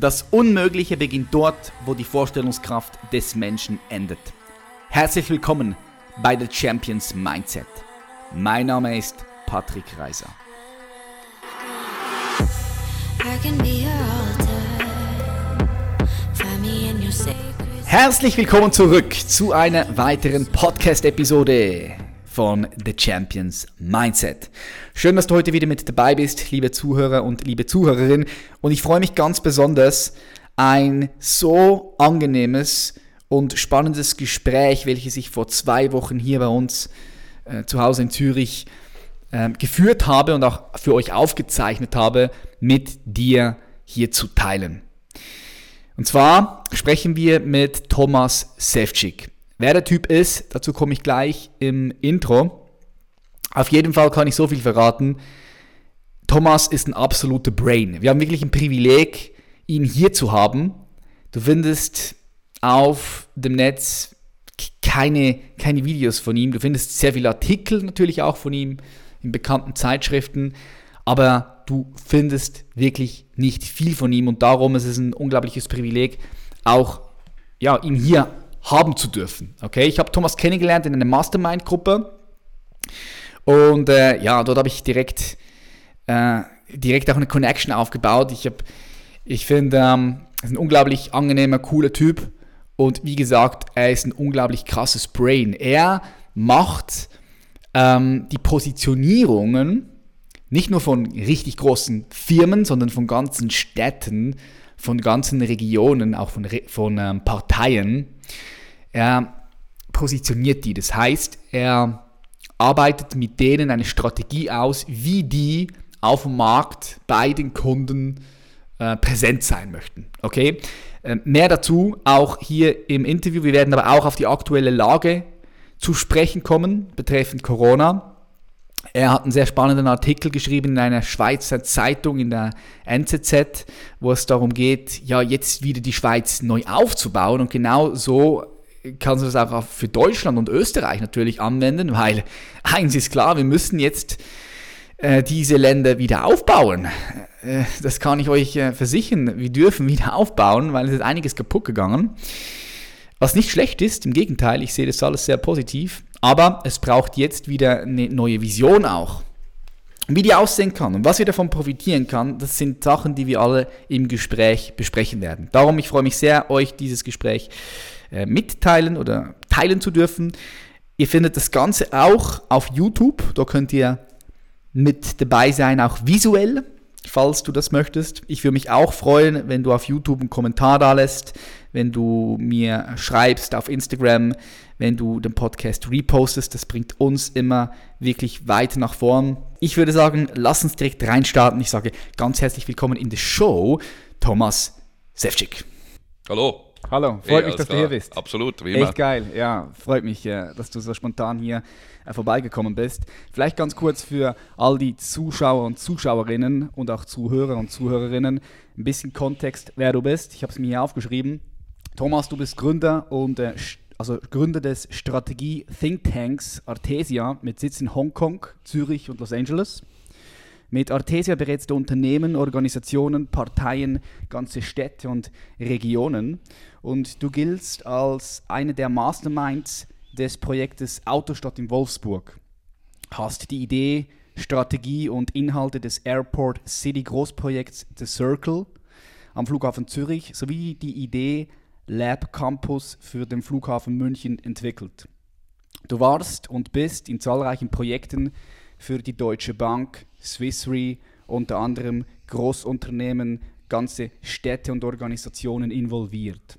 Das Unmögliche beginnt dort, wo die Vorstellungskraft des Menschen endet. Herzlich willkommen bei The Champions Mindset. Mein Name ist Patrick Reiser. Herzlich willkommen zurück zu einer weiteren Podcast-Episode von The Champions Mindset. Schön, dass du heute wieder mit dabei bist, liebe Zuhörer und liebe Zuhörerin. Und ich freue mich ganz besonders, ein so angenehmes und spannendes Gespräch, welches ich vor zwei Wochen hier bei uns äh, zu Hause in Zürich äh, geführt habe und auch für euch aufgezeichnet habe, mit dir hier zu teilen. Und zwar sprechen wir mit Thomas Sefcik. Wer der Typ ist, dazu komme ich gleich im Intro. Auf jeden Fall kann ich so viel verraten. Thomas ist ein absoluter Brain. Wir haben wirklich ein Privileg, ihn hier zu haben. Du findest auf dem Netz keine, keine Videos von ihm. Du findest sehr viele Artikel natürlich auch von ihm in bekannten Zeitschriften, aber du findest wirklich nicht viel von ihm und darum ist es ein unglaubliches Privileg, auch ja, ihn hier haben zu dürfen. Okay, ich habe Thomas kennengelernt in einer Mastermind-Gruppe und äh, ja, dort habe ich direkt, äh, direkt auch eine Connection aufgebaut. Ich, ich finde, ähm, er ist ein unglaublich angenehmer, cooler Typ und wie gesagt, er ist ein unglaublich krasses Brain. Er macht ähm, die Positionierungen nicht nur von richtig großen Firmen, sondern von ganzen Städten, von ganzen Regionen, auch von, von ähm, Parteien er positioniert die. Das heißt, er arbeitet mit denen eine Strategie aus, wie die auf dem Markt bei den Kunden äh, präsent sein möchten. Okay? Äh, mehr dazu auch hier im Interview. Wir werden aber auch auf die aktuelle Lage zu sprechen kommen betreffend Corona. Er hat einen sehr spannenden Artikel geschrieben in einer Schweizer Zeitung, in der NZZ, wo es darum geht, ja, jetzt wieder die Schweiz neu aufzubauen. Und genau so kannst du das auch für Deutschland und Österreich natürlich anwenden, weil eins ist klar, wir müssen jetzt äh, diese Länder wieder aufbauen. Äh, das kann ich euch äh, versichern. Wir dürfen wieder aufbauen, weil es ist einiges kaputt gegangen. Was nicht schlecht ist, im Gegenteil, ich sehe das alles sehr positiv. Aber es braucht jetzt wieder eine neue Vision auch. Wie die aussehen kann und was wir davon profitieren kann, das sind Sachen, die wir alle im Gespräch besprechen werden. Darum, ich freue mich sehr, euch dieses Gespräch äh, mitteilen oder teilen zu dürfen. Ihr findet das Ganze auch auf YouTube. Da könnt ihr mit dabei sein, auch visuell, falls du das möchtest. Ich würde mich auch freuen, wenn du auf YouTube einen Kommentar da lässt, wenn du mir schreibst auf Instagram, wenn du den Podcast repostest. Das bringt uns immer wirklich weit nach vorn. Ich würde sagen, lass uns direkt reinstarten. Ich sage ganz herzlich willkommen in der Show, Thomas Sefcik. Hallo. Hallo, freut hey, mich, dass klar. du hier bist. Absolut, wie immer. Echt geil, ja, freut mich, dass du so spontan hier äh, vorbeigekommen bist. Vielleicht ganz kurz für all die Zuschauer und Zuschauerinnen und auch Zuhörer und Zuhörerinnen ein bisschen Kontext, wer du bist. Ich habe es mir hier aufgeschrieben. Thomas, du bist Gründer und äh, also Gründer des Strategie Think Tanks Artesia mit Sitz in Hongkong, Zürich und Los Angeles. Mit Artesia berätst du Unternehmen, Organisationen, Parteien, ganze Städte und Regionen. Und du giltst als eine der Masterminds des Projektes Autostadt in Wolfsburg. Hast die Idee, Strategie und Inhalte des Airport City Großprojekts The Circle am Flughafen Zürich sowie die Idee Lab Campus für den Flughafen München entwickelt. Du warst und bist in zahlreichen Projekten für die Deutsche Bank, Swiss Re, unter anderem Großunternehmen, ganze Städte und Organisationen involviert.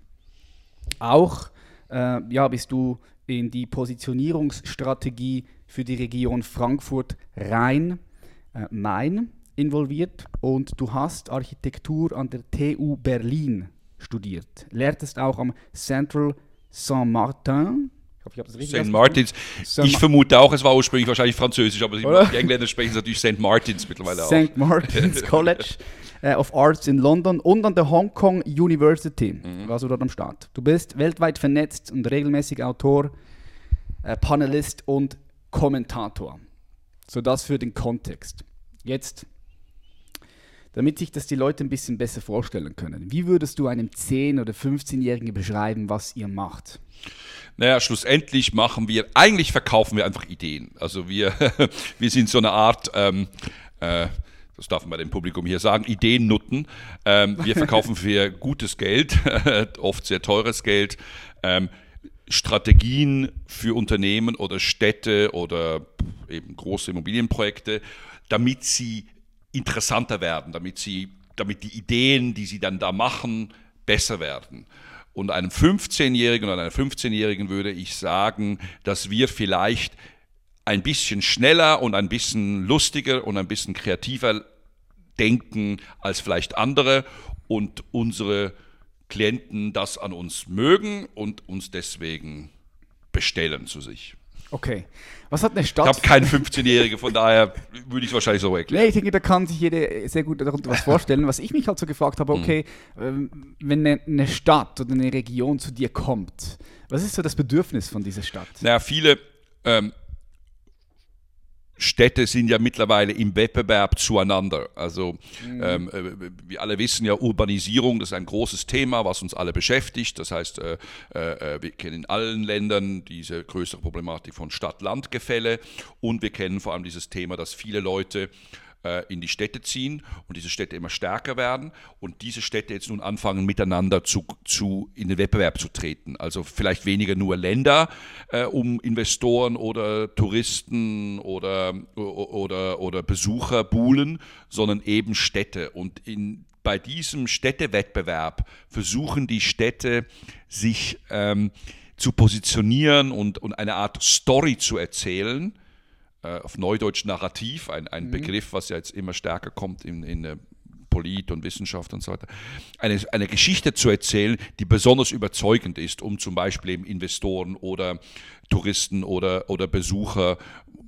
Auch äh, ja, bist du in die Positionierungsstrategie für die Region Frankfurt-Rhein-Main äh, involviert und du hast Architektur an der TU Berlin studiert. Lehrtest auch am Central Saint-Martin ich habe das richtig St. Martins. ich vermute auch, es war ursprünglich wahrscheinlich Französisch, aber die Engländer sprechen natürlich St. Martins mittlerweile auch. St. Martins College äh, of Arts in London und an der Hong Kong University mhm. du dort am Start. Du bist weltweit vernetzt und regelmäßig Autor, äh, Panelist und Kommentator. So das für den Kontext. Jetzt damit sich das die Leute ein bisschen besser vorstellen können. Wie würdest du einem 10- oder 15-Jährigen beschreiben, was ihr macht? Naja, schlussendlich machen wir, eigentlich verkaufen wir einfach Ideen. Also wir, wir sind so eine Art, ähm, äh, das darf man dem Publikum hier sagen, Ideennutten. Ähm, wir verkaufen für gutes Geld, oft sehr teures Geld, ähm, Strategien für Unternehmen oder Städte oder eben große Immobilienprojekte, damit sie interessanter werden, damit sie, damit die Ideen, die sie dann da machen, besser werden. Und einem 15-Jährigen oder einer 15-Jährigen würde ich sagen, dass wir vielleicht ein bisschen schneller und ein bisschen lustiger und ein bisschen kreativer denken als vielleicht andere und unsere Klienten das an uns mögen und uns deswegen bestellen zu sich. Okay. Was hat eine Stadt? Ich habe keinen 15-Jährige, von daher würde ich es wahrscheinlich so erklären. Nee, ich denke, da kann sich jeder sehr gut darunter was vorstellen. Was ich mich halt so gefragt habe, okay, mhm. wenn eine Stadt oder eine Region zu dir kommt, was ist so das Bedürfnis von dieser Stadt? Naja, viele ähm, Städte sind ja mittlerweile im Wettbewerb zueinander. Also mhm. ähm, äh, wir alle wissen ja, Urbanisierung, das ist ein großes Thema, was uns alle beschäftigt. Das heißt, äh, äh, wir kennen in allen Ländern diese größere Problematik von Stadt-Land-Gefälle und wir kennen vor allem dieses Thema, dass viele Leute äh, in die Städte ziehen und diese Städte immer stärker werden und diese Städte jetzt nun anfangen miteinander zu, zu in den Wettbewerb zu treten. Also vielleicht weniger nur Länder, äh, um Investoren oder Touristen oder, oder, oder Besucher buhlen, sondern eben Städte. Und in, bei diesem Städtewettbewerb versuchen die Städte sich ähm, zu positionieren und, und eine Art Story zu erzählen, äh, auf Neudeutsch Narrativ, ein, ein mhm. Begriff, was ja jetzt immer stärker kommt in, in äh, Polit und Wissenschaft und so weiter, eine, eine Geschichte zu erzählen, die besonders überzeugend ist, um zum Beispiel eben Investoren oder Touristen oder, oder Besucher,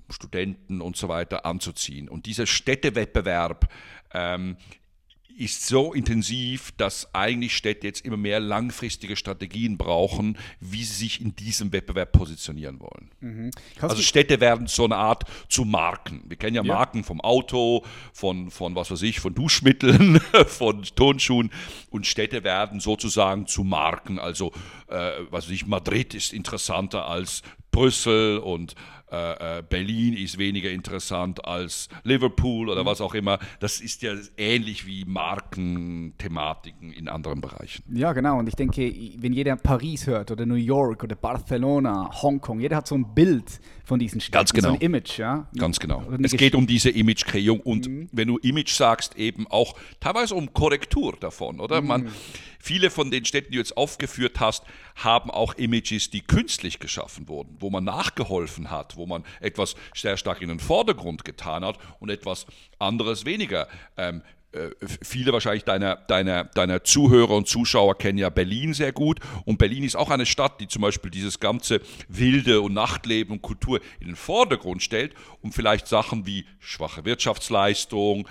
Studenten und so weiter anzuziehen. Und dieser Städtewettbewerb ähm, ist so intensiv, dass eigentlich Städte jetzt immer mehr langfristige Strategien brauchen, wie sie sich in diesem Wettbewerb positionieren wollen. Mhm. Also Städte werden so eine Art zu Marken. Wir kennen ja, ja, Marken vom Auto, von, von was weiß ich, von Duschmitteln, von Turnschuhen und Städte werden sozusagen zu Marken. Also äh, was weiß ich, Madrid ist interessanter als Brüssel und äh, äh, Berlin ist weniger interessant als Liverpool oder mhm. was auch immer. Das ist ja ähnlich wie Markenthematiken in anderen Bereichen. Ja, genau. Und ich denke, wenn jeder Paris hört oder New York oder Barcelona, Hongkong, jeder hat so ein Bild von diesen Städten, Ganz genau. so ein Image. Ja? Ganz genau. Es geht um diese Imagekreierung und mhm. wenn du Image sagst, eben auch teilweise um Korrektur davon, oder? Mhm. Man, viele von den Städten, die du jetzt aufgeführt hast, haben auch Images, die künstlich geschaffen wurden, wo man nachgeholfen hat, wo man etwas sehr stark in den Vordergrund getan hat und etwas anderes weniger. Ähm, äh, viele wahrscheinlich deiner, deiner, deiner Zuhörer und Zuschauer kennen ja Berlin sehr gut. Und Berlin ist auch eine Stadt, die zum Beispiel dieses ganze Wilde und Nachtleben und Kultur in den Vordergrund stellt und vielleicht Sachen wie schwache Wirtschaftsleistung,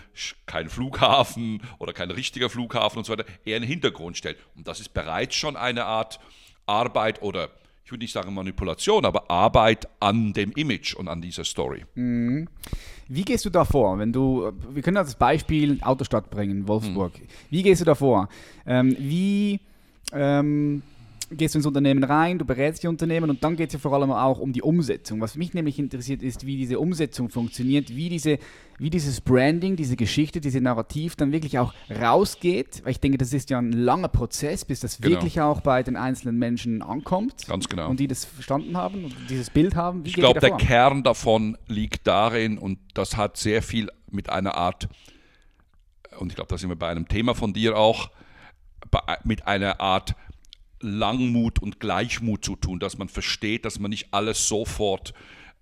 kein Flughafen oder kein richtiger Flughafen und so weiter eher in den Hintergrund stellt. Und das ist bereits schon eine Art Arbeit oder ich würde nicht sagen Manipulation, aber Arbeit an dem Image und an dieser Story. Mhm. Wie gehst du da vor, wenn du, wir können das Beispiel Autostadt bringen, Wolfsburg. Mhm. Wie gehst du da vor? Ähm, wie ähm, gehst du ins Unternehmen rein, du berätst die Unternehmen und dann geht es ja vor allem auch um die Umsetzung. Was mich nämlich interessiert ist, wie diese Umsetzung funktioniert, wie, diese, wie dieses Branding, diese Geschichte, diese Narrativ dann wirklich auch rausgeht. Weil ich denke, das ist ja ein langer Prozess, bis das genau. wirklich auch bei den einzelnen Menschen ankommt. Ganz genau. Und die das verstanden haben und dieses Bild haben. Wie ich glaube, der Kern davon liegt darin und das hat sehr viel mit einer Art, und ich glaube, da sind wir bei einem Thema von dir auch, mit einer Art Langmut und Gleichmut zu tun, dass man versteht, dass man nicht alles sofort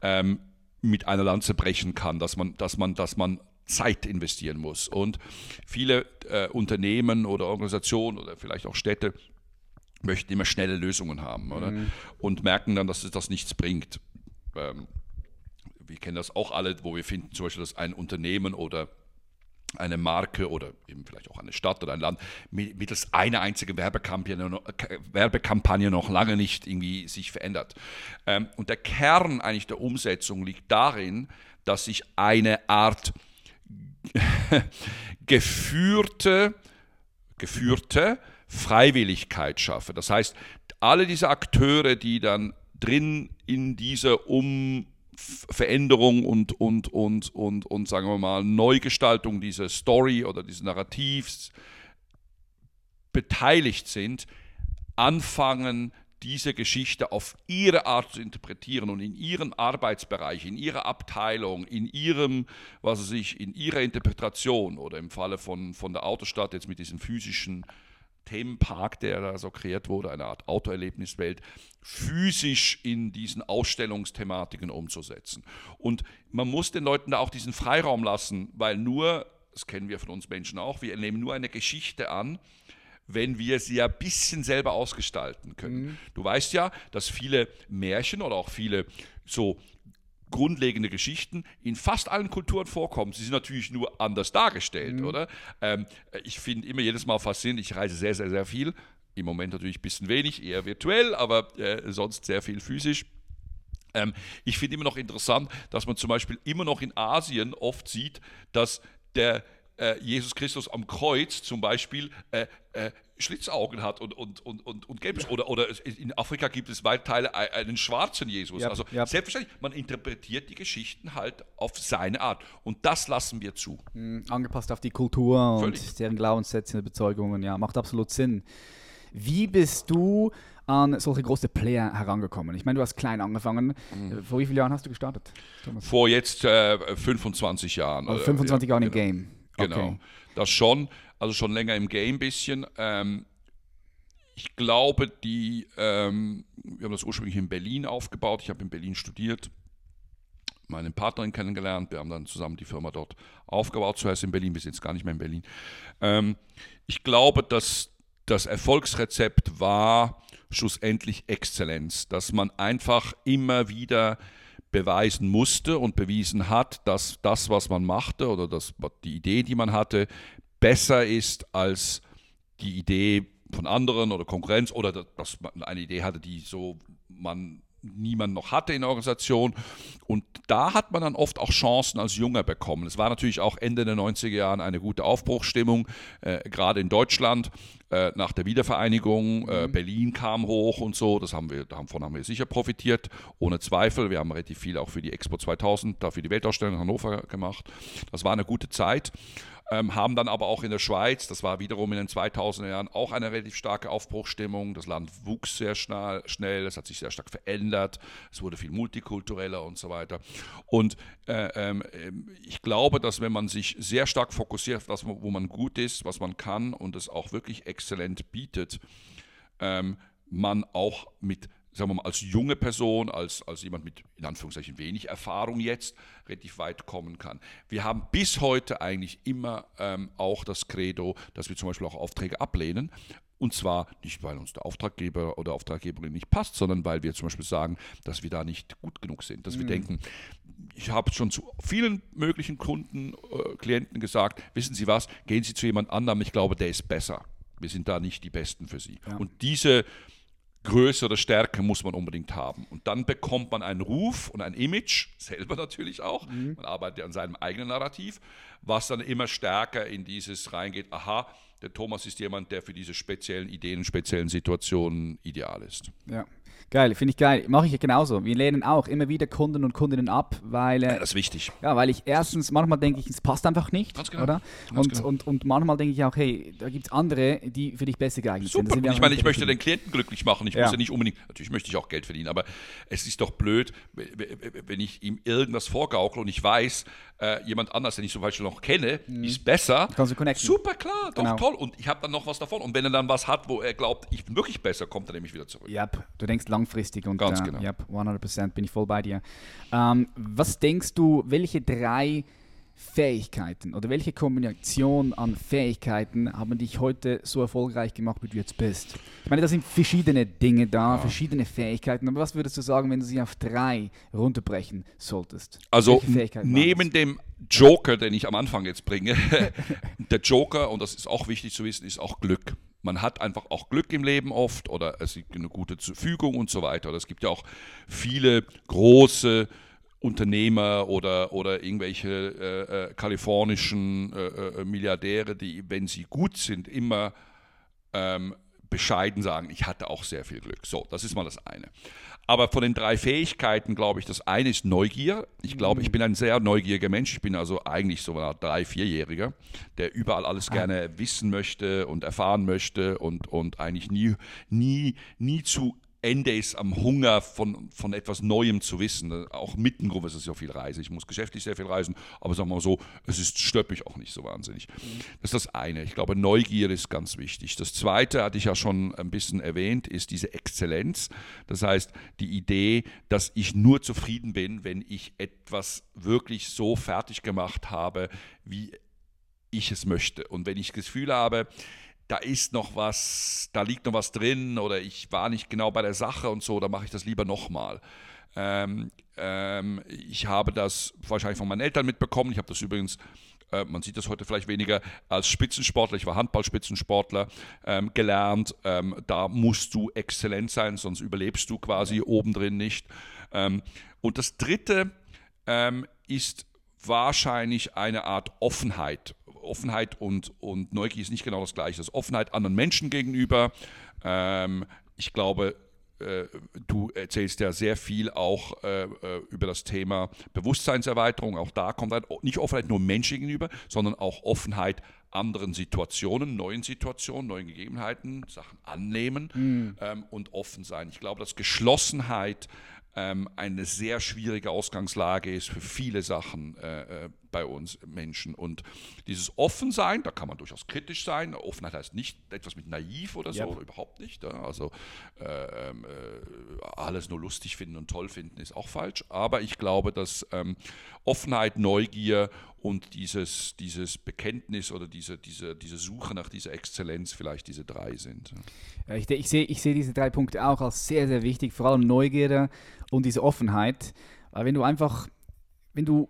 ähm, mit einer Lanze brechen kann, dass man, dass man, dass man Zeit investieren muss. Und viele äh, Unternehmen oder Organisationen oder vielleicht auch Städte möchten immer schnelle Lösungen haben oder? Mhm. und merken dann, dass das nichts bringt. Ähm, wir kennen das auch alle, wo wir finden zum Beispiel, dass ein Unternehmen oder eine Marke oder eben vielleicht auch eine Stadt oder ein Land mittels einer einzigen Werbekampagne, Werbekampagne noch lange nicht irgendwie sich verändert. Ähm, und der Kern eigentlich der Umsetzung liegt darin, dass sich eine Art geführte, geführte Freiwilligkeit schaffe. Das heißt, alle diese Akteure, die dann drin in dieser um Veränderung und, und, und, und, und, sagen wir mal, Neugestaltung dieser Story oder dieses Narrativs beteiligt sind, anfangen, diese Geschichte auf ihre Art zu interpretieren und in ihrem Arbeitsbereich, in ihrer Abteilung, in ihrem, was weiß in ihrer Interpretation oder im Falle von, von der Autostadt jetzt mit diesem physischen Themenpark, der da so kreiert wurde, eine Art Autoerlebniswelt, physisch in diesen Ausstellungsthematiken umzusetzen. Und man muss den Leuten da auch diesen Freiraum lassen, weil nur, das kennen wir von uns Menschen auch, wir nehmen nur eine Geschichte an, wenn wir sie ja ein bisschen selber ausgestalten können. Mhm. Du weißt ja, dass viele Märchen oder auch viele so grundlegende Geschichten in fast allen Kulturen vorkommen. Sie sind natürlich nur anders dargestellt, mhm. oder? Ähm, ich finde immer jedes Mal faszinierend, ich reise sehr, sehr, sehr viel. Im Moment natürlich ein bisschen wenig, eher virtuell, aber äh, sonst sehr viel physisch. Ähm, ich finde immer noch interessant, dass man zum Beispiel immer noch in Asien oft sieht, dass der äh, Jesus Christus am Kreuz zum Beispiel äh, äh, Schlitzaugen hat und, und, und, und, und gelb ist. Oder, oder in Afrika gibt es weit Teile einen schwarzen Jesus. Ja, also ja. selbstverständlich, man interpretiert die Geschichten halt auf seine Art. Und das lassen wir zu. Mhm, angepasst auf die Kultur Völlig. und deren Glaubenssätze und Bezeugungen, ja, macht absolut Sinn. Wie bist du an solche große Player herangekommen? Ich meine, du hast klein angefangen. Mhm. Vor wie vielen Jahren hast du gestartet? Thomas? Vor jetzt äh, 25 Jahren. Also 25 Jahre ja, im genau. Game. Genau. Okay. Das schon, also schon länger im Game ein bisschen. Ähm, ich glaube, die, ähm, wir haben das ursprünglich in Berlin aufgebaut. Ich habe in Berlin studiert, meine Partnerin kennengelernt. Wir haben dann zusammen die Firma dort aufgebaut. Zuerst in Berlin, bis jetzt gar nicht mehr in Berlin. Ähm, ich glaube, dass das Erfolgsrezept war schlussendlich Exzellenz, dass man einfach immer wieder beweisen musste und bewiesen hat, dass das, was man machte oder das, die Idee, die man hatte, besser ist als die Idee von anderen oder Konkurrenz oder dass man eine Idee hatte, die so man niemand noch hatte in der Organisation. Und da hat man dann oft auch Chancen als Junger bekommen. Es war natürlich auch Ende der 90er Jahre eine gute Aufbruchsstimmung, äh, gerade in Deutschland äh, nach der Wiedervereinigung. Äh, mhm. Berlin kam hoch und so. Das haben wir, davon haben wir sicher profitiert, ohne Zweifel. Wir haben relativ viel auch für die Expo 2000, dafür die Weltausstellung in Hannover gemacht. Das war eine gute Zeit ähm, haben dann aber auch in der Schweiz, das war wiederum in den 2000er Jahren, auch eine relativ starke Aufbruchstimmung. Das Land wuchs sehr schnell, schnell es hat sich sehr stark verändert, es wurde viel multikultureller und so weiter. Und äh, ähm, ich glaube, dass wenn man sich sehr stark fokussiert das, wo man gut ist, was man kann und es auch wirklich exzellent bietet, ähm, man auch mit sagen wir mal, als junge Person, als, als jemand mit in Anführungszeichen wenig Erfahrung jetzt, relativ weit kommen kann. Wir haben bis heute eigentlich immer ähm, auch das Credo, dass wir zum Beispiel auch Aufträge ablehnen. Und zwar nicht, weil uns der Auftraggeber oder Auftraggeberin nicht passt, sondern weil wir zum Beispiel sagen, dass wir da nicht gut genug sind. Dass mhm. wir denken, ich habe schon zu vielen möglichen Kunden, äh, Klienten gesagt, wissen Sie was, gehen Sie zu jemand anderem, ich glaube, der ist besser. Wir sind da nicht die Besten für Sie. Ja. Und diese größere Stärke muss man unbedingt haben. Und dann bekommt man einen Ruf und ein Image, selber natürlich auch. Mhm. Man arbeitet an seinem eigenen Narrativ, was dann immer stärker in dieses reingeht, aha, der Thomas ist jemand, der für diese speziellen Ideen speziellen Situationen ideal ist. Ja. Geil, finde ich geil. Mache ich genauso. Wir lehnen auch immer wieder Kunden und Kundinnen ab, weil. Äh, ja, das ist wichtig. Ja, weil ich erstens, manchmal denke ich, es passt einfach nicht. Ganz genau. Oder? Ganz und, genau. und, und manchmal denke ich auch, hey, da gibt es andere, die für dich besser geeignet Super. sind. Und ich meine, ich möchte den Klienten glücklich machen. Ich Ja. muss ja nicht unbedingt, natürlich möchte ich auch Geld verdienen, aber es ist doch blöd, wenn ich ihm irgendwas vorgaukle und ich weiß, äh, jemand anders, den ich zum Beispiel noch kenne, ist besser. Kannst du connecten. Super klar, doch Genau. toll. Und ich habe dann noch was davon. Und wenn er dann was hat, wo er glaubt, ich bin wirklich besser, kommt er nämlich wieder zurück. Yep, du denkst langfristig und Ganz äh, genau. Yep, 100% bin ich voll bei dir. Ähm, was denkst du, welche drei Fähigkeiten oder welche Kombination an Fähigkeiten haben dich heute so erfolgreich gemacht, wie du jetzt bist? Ich meine, da sind verschiedene Dinge da, verschiedene Fähigkeiten, aber was würdest du sagen, wenn du sie auf drei runterbrechen solltest? Also neben dem Joker, den ich am Anfang jetzt bringe, der Joker, und das ist auch wichtig zu wissen, ist auch Glück. Man hat einfach auch Glück im Leben oft oder es gibt eine gute Fügung und so weiter. Oder es gibt ja auch viele große Unternehmer oder, oder irgendwelche äh, äh, kalifornischen äh, äh, Milliardäre, die, wenn sie gut sind, immer ähm, bescheiden sagen, ich hatte auch sehr viel Glück. So, das ist mal das eine. Aber von den drei Fähigkeiten glaube ich, das eine ist Neugier. Ich glaube, ich bin ein sehr neugieriger Mensch. Ich bin also eigentlich so ein drei-, vierjähriger, der überall alles ah. gerne wissen möchte und erfahren möchte und, und eigentlich nie, nie, nie zu Ende ist am Hunger von, von etwas Neuem zu wissen. Auch mittenrum ist es ja viel Reise. Ich muss geschäftlich sehr viel reisen, aber sagen wir mal so, es ist mich auch nicht so wahnsinnig. Mhm. Das ist das eine. Ich glaube, Neugier ist ganz wichtig. Das zweite, hatte ich ja schon ein bisschen erwähnt, ist diese Exzellenz. Das heißt, die Idee, dass ich nur zufrieden bin, wenn ich etwas wirklich so fertig gemacht habe, wie ich es möchte. Und wenn ich das Gefühl habe, da ist noch was, da liegt noch was drin oder ich war nicht genau bei der Sache und so, dann mache ich das lieber nochmal. Ähm, ähm, ich habe das wahrscheinlich von meinen Eltern mitbekommen. Ich habe das übrigens, äh, man sieht das heute vielleicht weniger, als Spitzensportler, ich war Handballspitzensportler, ähm, gelernt. Ähm, da musst du exzellent sein, sonst überlebst du quasi obendrin nicht. Ähm, und das Dritte ähm, ist wahrscheinlich eine Art Offenheit. Offenheit und, und Neugier ist nicht genau das gleiche. Das Offenheit anderen Menschen gegenüber. Ähm, ich glaube, äh, du erzählst ja sehr viel auch äh, äh, über das Thema Bewusstseinserweiterung. Auch da kommt halt nicht Offenheit nur Menschen gegenüber, sondern auch Offenheit anderen Situationen, neuen Situationen, neuen Gegebenheiten, Sachen annehmen mhm. ähm, und offen sein. Ich glaube, dass Geschlossenheit ähm, eine sehr schwierige Ausgangslage ist für viele Sachen äh, äh, bei uns Menschen. Und dieses Offensein, da kann man durchaus kritisch sein. Offenheit heißt nicht etwas mit naiv oder so, yep. oder überhaupt nicht. Also äh, äh, alles nur lustig finden und toll finden ist auch falsch. Aber ich glaube, dass ähm, Offenheit, Neugier und dieses, dieses Bekenntnis oder diese, diese, diese Suche nach dieser Exzellenz vielleicht diese drei sind. Ja, ich, ich sehe ich seh diese drei Punkte auch als sehr, sehr wichtig, vor allem Neugierde und diese Offenheit. Weil wenn du einfach, wenn du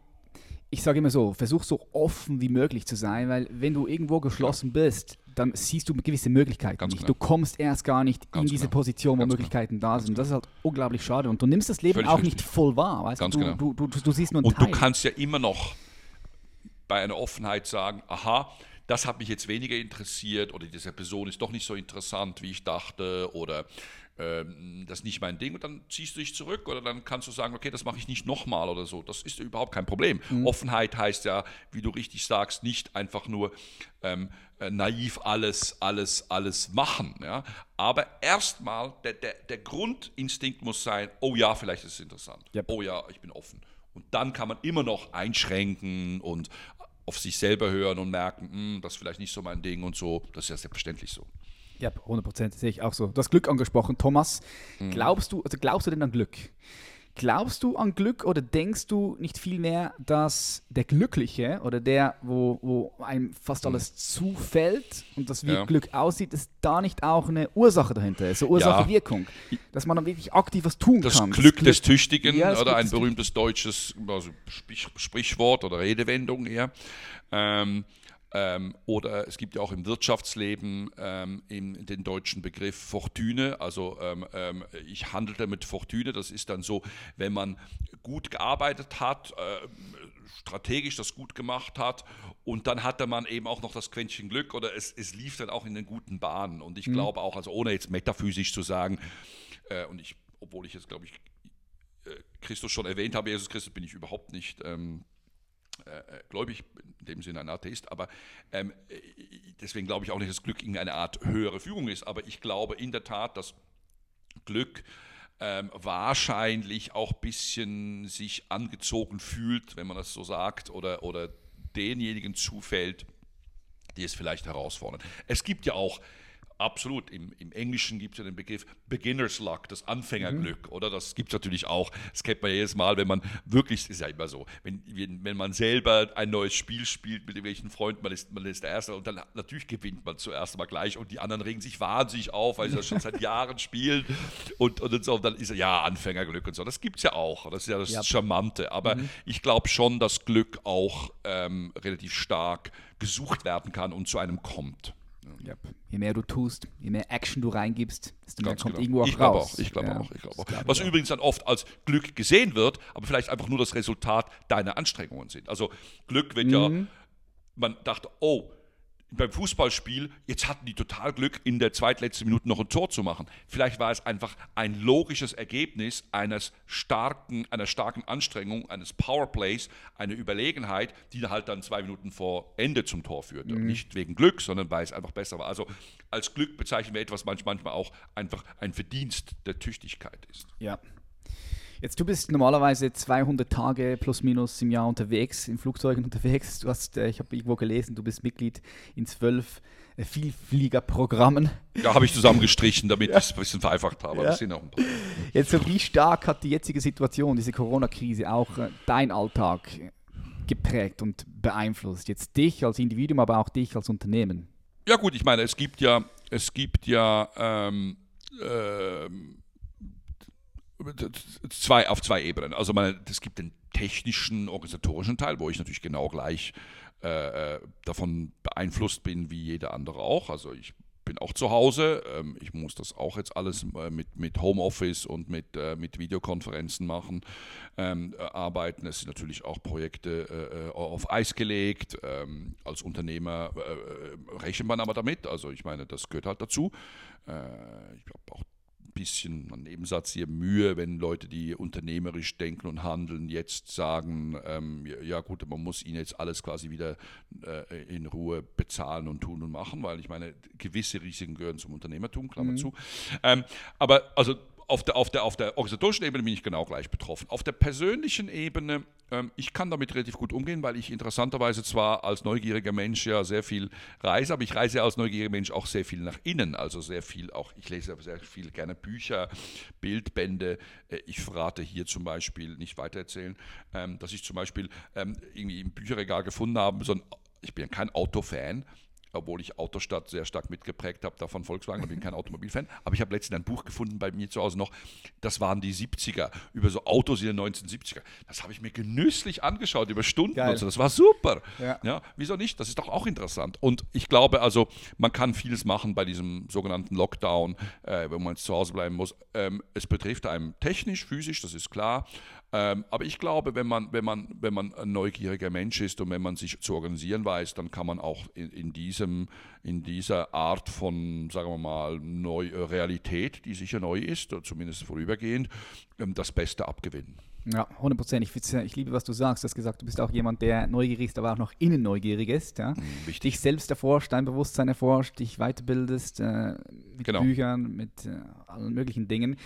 ich sage immer so, versuch so offen wie möglich zu sein, weil wenn du irgendwo geschlossen bist, dann siehst du gewisse Möglichkeiten Ganz nicht. Genau. Du kommst erst gar nicht Ganz in diese genau. Position, wo Ganz genau. Möglichkeiten genau. da sind. Das ist halt unglaublich schade. Und du nimmst das Leben Völlig auch richtig. nicht voll wahr. Weißt Ganz du, genau. du, du, du siehst nur einen Und Teil. du kannst ja immer noch bei einer Offenheit sagen, aha, das hat mich jetzt weniger interessiert oder diese Person ist doch nicht so interessant, wie ich dachte oder ähm, das ist nicht mein Ding und dann ziehst du dich zurück oder dann kannst du sagen, okay, das mache ich nicht nochmal oder so. Das ist überhaupt kein Problem. Mhm. Offenheit heißt ja, wie du richtig sagst, nicht einfach nur ähm, äh, naiv alles, alles, alles machen. Ja? Aber erstmal, der, der, der Grundinstinkt muss sein, oh ja, vielleicht ist es interessant. Yep. Oh ja, ich bin offen. Und dann kann man immer noch einschränken und auf sich selber hören und merken, hm, das ist vielleicht nicht so mein Ding und so. Das ist ja selbstverständlich so. Ja, 100% sehe ich auch so. Das Glück angesprochen, Thomas. Mhm. Glaubst du, also glaubst du denn an Glück? Glaubst du an Glück oder denkst du nicht vielmehr, dass der Glückliche oder der, wo, wo einem fast mhm. alles zufällt und das wie ja. Glück aussieht, dass da nicht auch eine Ursache dahinter ist, so Ursache-Wirkung, ja. dass man dann wirklich aktiv was tun das kann. Glück das Glück des Tüchtigen ja, oder ein berühmtes deutsches also Sprichwort oder Redewendung eher. Ähm, ähm, oder es gibt ja auch im Wirtschaftsleben ähm, in den deutschen Begriff Fortune. Also ähm, ähm, ich handelte mit Fortune. Das ist dann so, wenn man gut gearbeitet hat, äh, strategisch das gut gemacht hat und dann hatte man eben auch noch das Quäntchen Glück oder es, es lief dann auch in den guten Bahnen. Und ich mhm. glaube auch, also ohne jetzt metaphysisch zu sagen, äh, und ich, obwohl ich jetzt glaube ich äh, Christus schon erwähnt habe, Jesus Christus bin ich überhaupt nicht ähm, äh, äh, gläubig, in dem Sinne ein Atheist, aber ähm, äh, deswegen glaube ich auch nicht, dass Glück irgendeine Art höhere Führung ist, aber ich glaube in der Tat, dass Glück ähm, wahrscheinlich auch ein bisschen sich angezogen fühlt, wenn man das so sagt, oder, oder denjenigen zufällt, die es vielleicht herausfordern. Es gibt ja auch Absolut. Im, Im, Englischen gibt es ja den Begriff Beginner's Luck, das Anfängerglück, mhm. oder? Das gibt es natürlich auch. Das kennt man jedes Mal, wenn man wirklich, ist ja immer so, wenn, wenn man selber ein neues Spiel spielt mit irgendwelchen Freunden, man ist, man ist der Erste und dann natürlich gewinnt man zuerst mal gleich und die anderen regen sich wahnsinnig auf, weil sie das schon seit Jahren spielen und, und, so. Und dann ist ja Anfängerglück und so. Das gibt es ja auch. Das ist ja das ja. Charmante. Aber mhm. ich glaube schon, dass Glück auch ähm, relativ stark gesucht werden kann und zu einem kommt. Ja. Je mehr du tust, je mehr Action du reingibst, desto mehr Ganz kommt genau. irgendwo auch ich raus. auch, ich glaube Ja, auch, ich glaube auch. glaub Was übrigens dann oft als Glück gesehen wird, aber vielleicht einfach nur das Resultat deiner Anstrengungen sind. Also Glück wird Mhm. ja, man dachte, oh, beim Fußballspiel, jetzt hatten die total Glück, in der zweitletzten Minute noch ein Tor zu machen. Vielleicht war es einfach ein logisches Ergebnis eines starken, einer starken Anstrengung, eines Powerplays, eine Überlegenheit, die halt dann zwei Minuten vor Ende zum Tor führte. Mhm. Nicht wegen Glück, sondern weil es einfach besser war. Also als Glück bezeichnen wir etwas manch- manchmal auch einfach ein Verdienst der Tüchtigkeit ist. Ja. Jetzt, du bist normalerweise 200 Tage plus minus im Jahr unterwegs, in Flugzeugen unterwegs. Du hast, äh, ich habe irgendwo gelesen, du bist Mitglied in zwölf äh, Vielfliegerprogrammen. Ja, habe ich zusammengestrichen, damit ich es ein bisschen vereinfacht habe. Ja. Das sind auch ein paar. Jetzt, so wie stark hat die jetzige Situation, diese Corona-Krise, auch äh, dein Alltag geprägt und beeinflusst? Jetzt dich als Individuum, aber auch dich als Unternehmen. Ja gut, ich meine, es gibt ja, es gibt ja ähm, ähm, zwei, auf zwei Ebenen. Also es gibt den technischen, organisatorischen Teil, wo ich natürlich genau gleich äh, äh, davon beeinflusst bin wie jeder andere auch. Also ich bin auch zu Hause. Ähm, ich muss das auch jetzt alles äh, mit, mit Homeoffice und mit, äh, mit Videokonferenzen machen, ähm, äh, arbeiten. Es sind natürlich auch Projekte äh, auf Eis gelegt. Ähm, als Unternehmer äh, rechnet man aber damit. Also ich meine, das gehört halt dazu. Ich glaube auch bisschen ein Nebensatz hier Mühe, wenn Leute, die unternehmerisch denken und handeln, jetzt sagen, ähm, ja, gut, man muss ihnen jetzt alles quasi wieder äh, in Ruhe bezahlen und tun und machen, weil ich meine, gewisse Risiken gehören zum Unternehmertum, Klammer zu. Ähm, aber also auf der, auf, der, auf der organisatorischen Ebene bin ich genau gleich betroffen. Auf der persönlichen Ebene, ähm, ich kann damit relativ gut umgehen, weil ich interessanterweise zwar als neugieriger Mensch ja sehr viel reise, aber ich reise als neugieriger Mensch auch sehr viel nach innen. Also sehr viel auch, ich lese sehr viel gerne Bücher, Bildbände. Äh, ich verrate hier zum Beispiel, nicht weitererzählen, ähm, dass ich zum Beispiel ähm, irgendwie im Bücherregal gefunden habe, so ich bin ja kein Autofan, obwohl ich Autostadt sehr stark mitgeprägt habe, davon Volkswagen, da bin ich kein Automobilfan. Aber ich habe letztens ein Buch gefunden bei mir zu Hause noch, das waren die 70er, über so Autos in den 1970er. Das habe ich mir genüsslich angeschaut, über Stunden Geil. und so. Das war super. Ja. Ja, wieso nicht? Das ist doch auch interessant. Und ich glaube also, man kann vieles machen bei diesem sogenannten Lockdown, äh, wenn man jetzt zu Hause bleiben muss. Ähm, es betrifft einem technisch, physisch, das ist klar. Ähm, aber ich glaube, wenn man, wenn, man, wenn man ein neugieriger Mensch ist und wenn man sich zu organisieren weiß, dann kann man auch in, in, diesem, in dieser Art von, sagen wir mal, neu, Realität, die sicher neu ist, oder zumindest vorübergehend, ähm, das Beste abgewinnen. Ja, 100 Prozent. Ich, ich liebe, was du sagst. Du hast gesagt, du bist auch jemand, der neugierig ist, aber auch noch innen neugierig ist. Ja? wichtig. Dich selbst erforscht, dein Bewusstsein erforscht, dich weiterbildest äh, mit Genau. Büchern, mit äh, allen möglichen Dingen.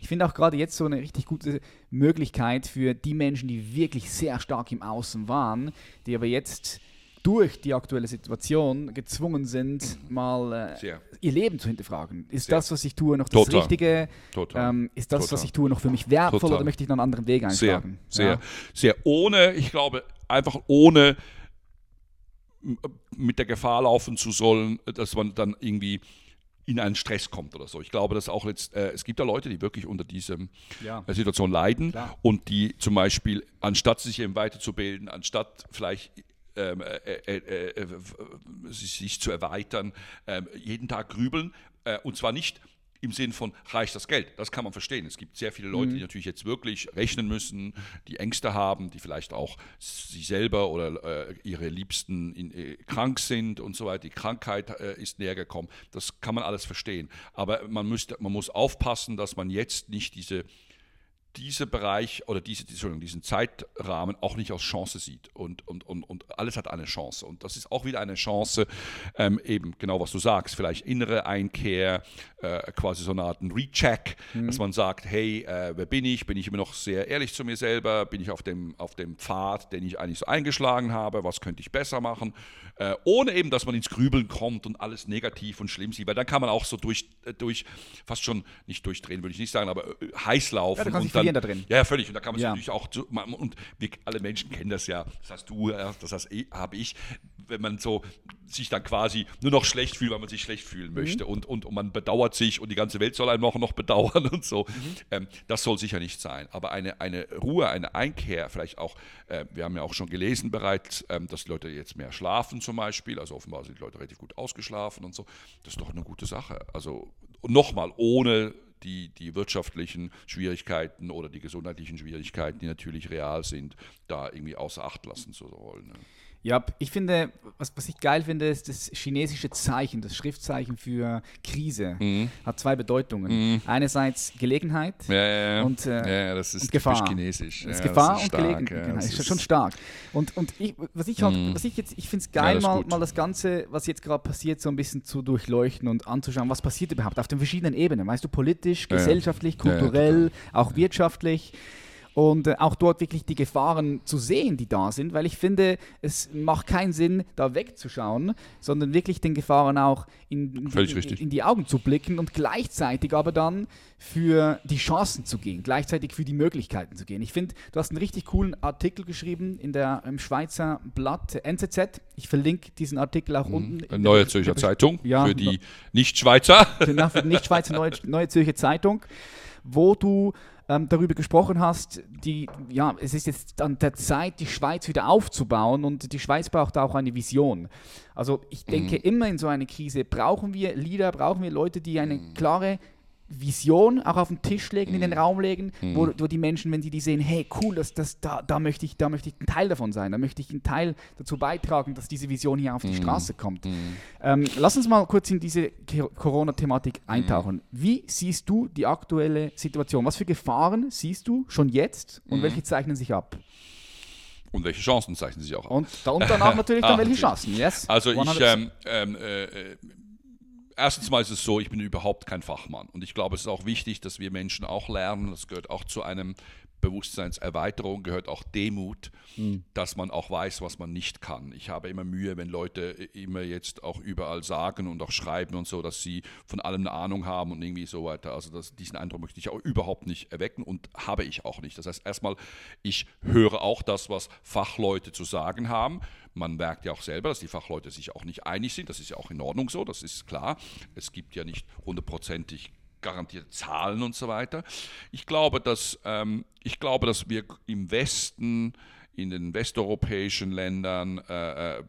Ich finde auch gerade jetzt so eine richtig gute Möglichkeit für die Menschen, die wirklich sehr stark im Außen waren, die aber jetzt durch die aktuelle Situation gezwungen sind, mal äh, Sehr. ihr Leben zu hinterfragen. Ist Sehr. das, was ich tue, noch das Total. Richtige? Total. Ähm, ist das, was Total. ich tue, noch für mich wertvoll Total. oder möchte ich noch einen anderen Weg Sehr, einschlagen? sehr, Ja. sehr. Ohne, ich glaube, einfach ohne m- mit der Gefahr laufen zu sollen, dass man dann irgendwie in einen Stress kommt oder so. Ich glaube, dass auch jetzt, äh, es gibt da Leute, die wirklich unter diesem Ja. äh, Situation leiden Klar. und die zum Beispiel, anstatt sich eben weiterzubilden, anstatt vielleicht ähm, äh, äh, äh, äh, sich, sich zu erweitern, ähm, jeden Tag grübeln äh, und zwar nicht im Sinn von reicht das Geld. Das kann man verstehen. Es gibt sehr viele Leute, die natürlich jetzt wirklich rechnen müssen, die Ängste haben, die vielleicht auch sie selber oder äh, ihre Liebsten in, äh, krank sind und so weiter. Die Krankheit äh, ist näher gekommen. Das kann man alles verstehen. Aber man, müsste, man muss aufpassen, dass man jetzt nicht diese dieser Bereich oder diese, diesen Zeitrahmen auch nicht als Chance sieht. Und, und, und, und alles hat eine Chance. Und das ist auch wieder eine Chance, ähm, eben genau was du sagst, vielleicht innere Einkehr, äh, quasi so eine Art ein Recheck, dass man sagt, hey, äh, wer bin ich? Bin ich immer noch sehr ehrlich zu mir selber? Bin ich auf dem, auf dem Pfad, den ich eigentlich so eingeschlagen habe? Was könnte ich besser machen? Äh, ohne eben, dass man ins Grübeln kommt und alles negativ und schlimm sieht, weil dann kann man auch so durch, äh, durch fast schon, nicht durchdrehen, würde ich nicht sagen, aber äh, heiß laufen. Ja, du kannst und verlieren da drin. Ja, völlig. Und da kann man Ja. sich natürlich auch, und wir alle Menschen kennen das ja, das hast du, ja, das hast, habe ich, wenn man so sich dann quasi nur noch schlecht fühlt, weil man sich schlecht fühlen möchte und, und, und man bedauert sich und die ganze Welt soll einen auch noch bedauern und so. Ähm, das soll sicher nicht sein. Aber eine, eine Ruhe, eine Einkehr, vielleicht auch, äh, wir haben ja auch schon gelesen bereits, ähm, dass Leute jetzt mehr schlafen zum Beispiel, also offenbar sind die Leute relativ gut ausgeschlafen und so. Das ist doch eine gute Sache. Also nochmal, ohne die, die wirtschaftlichen Schwierigkeiten oder die gesundheitlichen Schwierigkeiten, die natürlich real sind, da irgendwie außer Acht lassen zu wollen. Ne? Ja, ich finde, was, was ich geil finde, ist das chinesische Zeichen, das Schriftzeichen für Krise. Hat zwei Bedeutungen. Einerseits Gelegenheit Ja, ja, ja. und, äh, das ist und Gefahr. chinesisch. Das ist Gefahr das ist und Gelegenheit. genau, ist schon stark. Und, und ich, was ich halt, was ich jetzt, ich finde es geil, mal, gut. mal das Ganze, was jetzt gerade passiert, so ein bisschen zu durchleuchten und anzuschauen, was passiert überhaupt auf den verschiedenen Ebenen. Weißt du, politisch, gesellschaftlich, kulturell, auch wirtschaftlich. Und äh, auch dort wirklich die Gefahren zu sehen, die da sind, weil ich finde, es macht keinen Sinn, da wegzuschauen, sondern wirklich den Gefahren auch in, in, in die Augen zu blicken und gleichzeitig aber dann für die Chancen zu gehen, gleichzeitig für die Möglichkeiten zu gehen. Ich finde, du hast einen richtig coolen Artikel geschrieben in der im Schweizer Blatt NZZ. Ich verlinke diesen Artikel auch unten. in der- Neue Zürcher Zeitung Ja, für die Nicht-Schweizer. nach der Nicht-Schweizer Neue, Neue Zürcher Zeitung, wo du ähm, darüber gesprochen hast, die, ja, es ist jetzt an der Zeit, die Schweiz wieder aufzubauen und die Schweiz braucht auch eine Vision. Also ich denke, immer in so einer Krise brauchen wir Leader, brauchen wir Leute, die eine klare Vision auch auf den Tisch legen, in den Raum legen, wo, wo die Menschen, wenn sie die sehen, hey, cool, das, das, da, da, möchte ich, da möchte ich ein Teil davon sein, da möchte ich einen Teil dazu beitragen, dass diese Vision hier auf die Straße kommt. Ähm, lass uns mal kurz in diese Corona-Thematik eintauchen. Wie siehst du die aktuelle Situation? Was für Gefahren siehst du schon jetzt und welche zeichnen sich ab? Und welche Chancen zeichnen sich auch ab? Und, da, und danach natürlich dann Ah, welche. Chancen, yes? Also ich, 100%. ähm, ähm, äh, äh, erstens mal ist es so, ich bin überhaupt kein Fachmann. Und ich glaube, es ist auch wichtig, dass wir Menschen auch lernen, das gehört auch zu einem Bewusstseinserweiterung, gehört auch Demut, dass man auch weiß, was man nicht kann. Ich habe immer Mühe, wenn Leute immer jetzt auch überall sagen und auch schreiben und so, dass sie von allem eine Ahnung haben und irgendwie so weiter. Also das, diesen Eindruck möchte ich auch überhaupt nicht erwecken und habe ich auch nicht. Das heißt, erstmal, ich höre auch das, was Fachleute zu sagen haben. Man merkt ja auch selber, dass die Fachleute sich auch nicht einig sind. Das ist ja auch in Ordnung so, das ist klar. Es gibt ja nicht hundertprozentig garantierte Zahlen und so weiter. Ich glaube, dass, ähm, ich glaube, dass wir im Westen, in den westeuropäischen Ländern, äh, äh,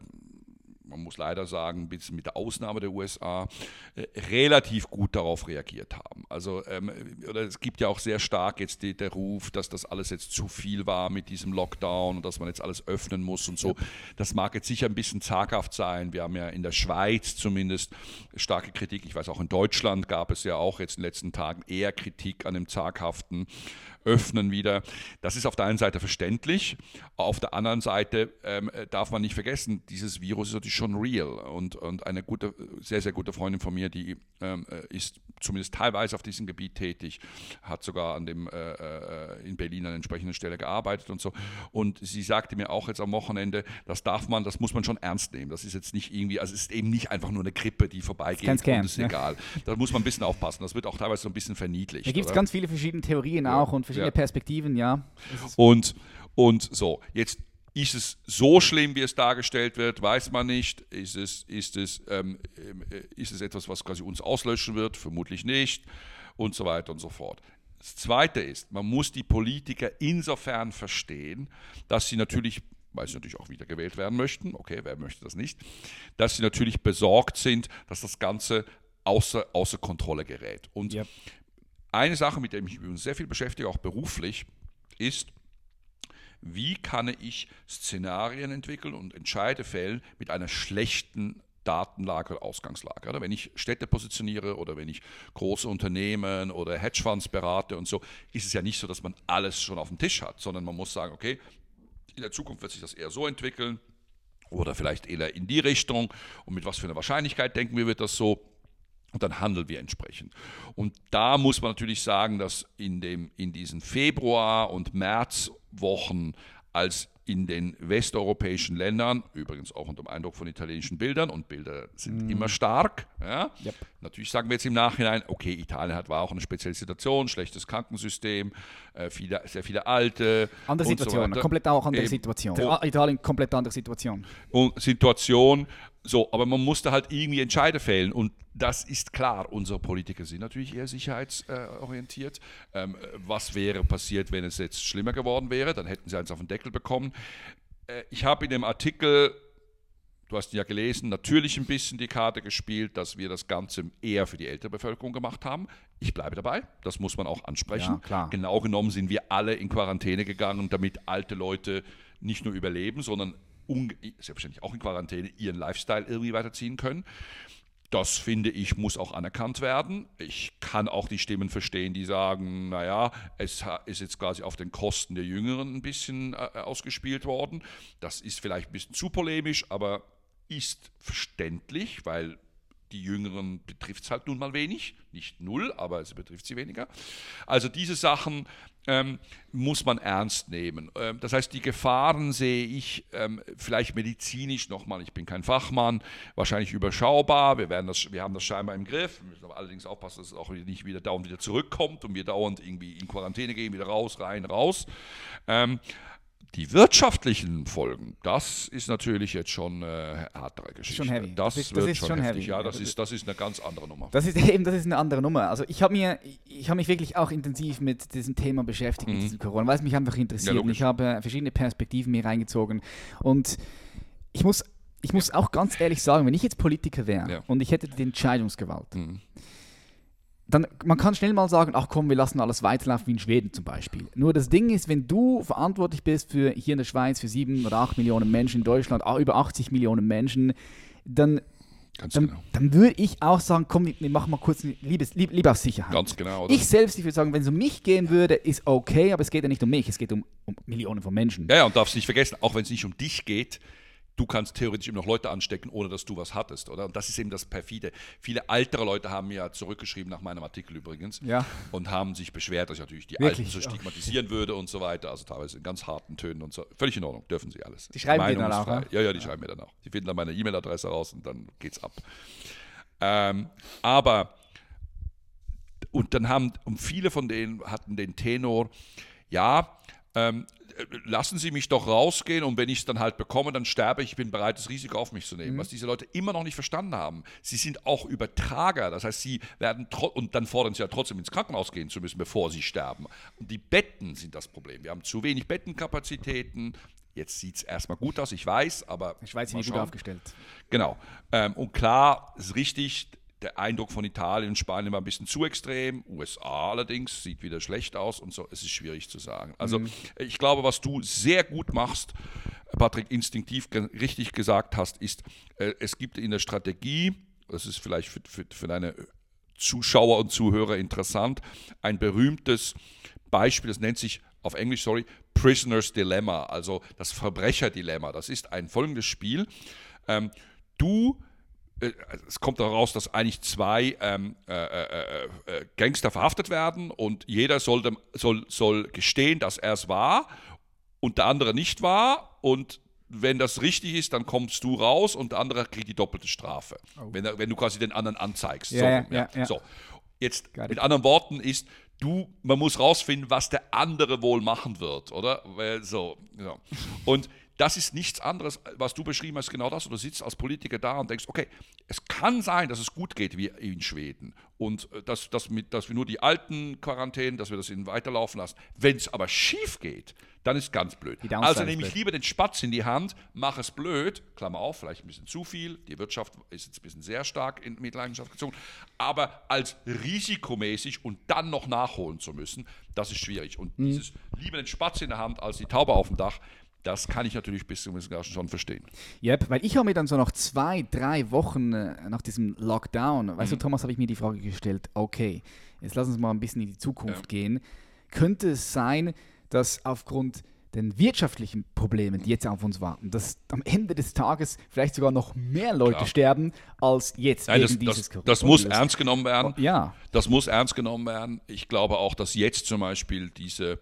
man muss leider sagen, bis mit der Ausnahme der USA, äh, relativ gut darauf reagiert haben. Also ähm, oder es gibt ja auch sehr stark jetzt die, der Ruf, dass das alles jetzt zu viel war mit diesem Lockdown und dass man jetzt alles öffnen muss und so. Das mag jetzt sicher ein bisschen zaghaft sein. Wir haben ja in der Schweiz zumindest starke Kritik. Ich weiß auch in Deutschland gab es ja auch jetzt in den letzten Tagen eher Kritik an dem zaghaften Öffnen wieder. Das ist auf der einen Seite verständlich, auf der anderen Seite ähm, darf man nicht vergessen, dieses Virus ist natürlich schon real und, und eine gute, sehr, sehr gute Freundin von mir, die ähm, äh, ist zumindest teilweise auf diesem Gebiet tätig, hat sogar an dem, äh, äh, in Berlin an entsprechender Stelle gearbeitet und so. Und sie sagte mir auch jetzt am Wochenende, das darf man, das muss man schon ernst nehmen. Das ist jetzt nicht irgendwie, also es ist eben nicht einfach nur eine Grippe, die vorbeigeht und ist ja. egal. Da muss man ein bisschen aufpassen. Das wird auch teilweise so ein bisschen verniedlicht. Da gibt es ganz viele verschiedene Theorien auch und verschiedene ja. Perspektiven, ja. Und, und so, jetzt ist es so schlimm, wie es dargestellt wird, weiß man nicht. Ist es, ist es, ähm, äh, ist es etwas, was quasi uns auslöschen wird? Vermutlich nicht. Und so weiter und so fort. Das Zweite ist, man muss die Politiker insofern verstehen, dass sie natürlich, weil sie natürlich auch wieder gewählt werden möchten, okay, wer möchte das nicht, dass sie natürlich besorgt sind, dass das Ganze außer, außer Kontrolle gerät. Und Ja. Eine Sache, mit der ich mich übrigens sehr viel beschäftige, auch beruflich, ist, wie kann ich Szenarien entwickeln und Entscheide fällen mit einer schlechten Datenlage oder Ausgangslage. Oder wenn ich Städte positioniere oder wenn ich große Unternehmen oder Hedgefonds berate und so, ist es ja nicht so, dass man alles schon auf dem Tisch hat, sondern man muss sagen, okay, in der Zukunft wird sich das eher so entwickeln oder vielleicht eher in die Richtung und mit was für einer Wahrscheinlichkeit denken wir, wird das so. Und dann handeln wir entsprechend. Und da muss man natürlich sagen, dass in, dem, in diesen Februar- und Märzwochen, als in den westeuropäischen Ländern, übrigens auch unter dem Eindruck von italienischen Bildern, und Bilder sind mm. immer stark. Ja? Yep. Natürlich sagen wir jetzt im Nachhinein, okay, Italien hat, war auch eine spezielle Situation, schlechtes Krankensystem, äh, viele, sehr viele Alte. Andere Situation, so komplett auch andere Eben. Situation. Oh. Italien, komplett andere Situation. Und Situation, so, aber man musste halt irgendwie Entscheide fällen und das ist klar. Unsere Politiker sind natürlich eher sicherheitsorientiert. Ähm, was wäre passiert, wenn es jetzt schlimmer geworden wäre? Dann hätten sie eins auf den Deckel bekommen. Äh, ich habe in dem Artikel, du hast ja gelesen, natürlich ein bisschen die Karte gespielt, dass wir das Ganze eher für die ältere Bevölkerung gemacht haben. Ich bleibe dabei, das muss man auch ansprechen. Ja, genau genommen sind wir alle in Quarantäne gegangen, damit alte Leute nicht nur überleben, sondern selbstverständlich auch in Quarantäne ihren Lifestyle irgendwie weiterziehen können. Das finde ich, muss auch anerkannt werden. Ich kann auch die Stimmen verstehen, die sagen, naja, es ist jetzt quasi auf den Kosten der Jüngeren ein bisschen äh, ausgespielt worden. Das ist vielleicht ein bisschen zu polemisch, aber ist verständlich, weil die Jüngeren betrifft es halt nun mal wenig, nicht null, aber es betrifft sie weniger. Also diese Sachen ähm, muss man ernst nehmen. Ähm, das heißt, die Gefahren sehe ich ähm, vielleicht medizinisch nochmal, ich bin kein Fachmann, wahrscheinlich überschaubar. Wir, werden das, wir haben das scheinbar im Griff. Wir müssen aber allerdings aufpassen, dass es auch nicht wieder dauernd wieder zurückkommt und wir dauernd irgendwie in Quarantäne gehen, wieder raus, rein, raus. Die wirtschaftlichen Folgen, das ist natürlich jetzt schon äh, härtere Geschichte. Schon heavy. Das, das ist, wird das ist schon, schon heftig. Heavy. Ja, das ist, das ist eine ganz andere Nummer. Das ist eben, das ist eine andere Nummer. Also ich habe mir, ich habe mich wirklich auch intensiv mit diesem Thema beschäftigt, mhm. mit diesem Corona, weil es mich einfach interessiert. Ja, und ich habe verschiedene Perspektiven mir reingezogen. Und ich muss, ich muss auch ganz ehrlich sagen, wenn ich jetzt Politiker wäre ja. und ich hätte die Entscheidungsgewalt, mhm dann, man kann schnell mal sagen, ach komm, wir lassen alles weiterlaufen wie in Schweden zum Beispiel. Nur das Ding ist, wenn du verantwortlich bist für hier in der Schweiz für sieben oder acht Millionen Menschen, in Deutschland über 80 Millionen Menschen, dann, dann, genau. dann würde ich auch sagen, komm, wir machen mal kurz Liebes, lieb, lieber Sicherheit. Ganz genau. Oder? Ich selbst, ich würde sagen, wenn es um mich gehen würde, ist okay, aber es geht ja nicht um mich, es geht um, um Millionen von Menschen. Ja, ja, und darfst nicht vergessen, auch wenn es nicht um dich geht, du kannst theoretisch immer noch Leute anstecken, ohne dass du was hattest, oder? Und das ist eben das perfide. Viele ältere Leute haben mir ja zurückgeschrieben nach meinem Artikel übrigens ja. und haben sich beschwert, dass ich natürlich die Wirklich? Alten so stigmatisieren okay. würde und so weiter. Also teilweise in ganz harten Tönen und so. Völlig in Ordnung, dürfen sie alles. Die schreiben mir dann auch, ne? Ja, ja, die ja. schreiben mir dann auch. Die finden dann meine E-Mail-Adresse raus und dann geht's ab. Ähm, aber und dann haben und viele von denen hatten den Tenor, ja, ähm, lassen Sie mich doch rausgehen und wenn ich es dann halt bekomme, dann sterbe ich, ich bin bereit, das Risiko auf mich zu nehmen. Mhm. Was diese Leute immer noch nicht verstanden haben. Sie sind auch Übertrager, das heißt, sie werden, und dann fordern sie ja trotzdem ins Krankenhaus gehen zu müssen, bevor sie sterben. Und die Betten sind das Problem. Wir haben zu wenig Bettenkapazitäten. Jetzt sieht es erstmal gut aus, ich weiß, aber. Schweiz ist nicht gut aufgestellt. Genau. Ähm, und klar, ist richtig, der Eindruck von Italien und Spanien war ein bisschen zu extrem. USA allerdings sieht wieder schlecht aus und so. Es ist schwierig zu sagen. Also mhm. ich glaube, was du sehr gut machst, Patrick, instinktiv richtig gesagt hast, ist, äh, es gibt in der Strategie, das ist vielleicht für, für, für deine Zuschauer und Zuhörer interessant, ein berühmtes Beispiel, das nennt sich auf Englisch, sorry, Prisoner's Dilemma, also das Verbrecherdilemma. Das ist ein folgendes Spiel. Ähm, du es kommt daraus, dass eigentlich zwei ähm, äh, äh, äh, Gangster verhaftet werden und jeder soll, dem, soll, soll gestehen, dass er es war und der andere nicht war und wenn das richtig ist, dann kommst du raus und der andere kriegt die doppelte Strafe, oh. wenn, wenn, du quasi den anderen anzeigst. Ja, so, ja, ja. so. Jetzt mit anderen Worten ist, du, man muss rausfinden, was der andere wohl machen wird, oder? So, so. Und das ist nichts anderes, was du beschrieben hast, genau das. Du sitzt als Politiker da und denkst, okay, es kann sein, dass es gut geht wie in Schweden und äh, dass, dass, mit, dass wir nur die alten Quarantänen, dass wir das ihnen weiterlaufen lassen. Wenn es aber schief geht, dann ist es ganz blöd. Also nehme ich lieber den Spatz in die Hand, mache es blöd, Klammer auf, vielleicht ein bisschen zu viel, die Wirtschaft ist jetzt ein bisschen sehr stark in Mitleidenschaft gezogen, aber als risikomäßig und dann noch nachholen zu müssen, das ist schwierig. Und mhm. dieses lieber den Spatz in der Hand als die Taube auf dem Dach, das kann ich natürlich bis zum gewissen schon verstehen. Yep, weil ich habe mir dann so nach zwei, drei Wochen äh, nach diesem Lockdown, weißt mhm. du, Thomas, habe ich mir die Frage gestellt, okay, jetzt lass uns mal ein bisschen in die Zukunft ja. gehen. Könnte es sein, dass aufgrund den wirtschaftlichen Problemen, die jetzt auf uns warten, dass am Ende des Tages vielleicht sogar noch mehr Leute Klar. sterben als jetzt Nein, wegen das, dieses das, das muss ernst genommen werden. Ja. Das muss ernst genommen werden. Ich glaube auch, dass jetzt zum Beispiel diese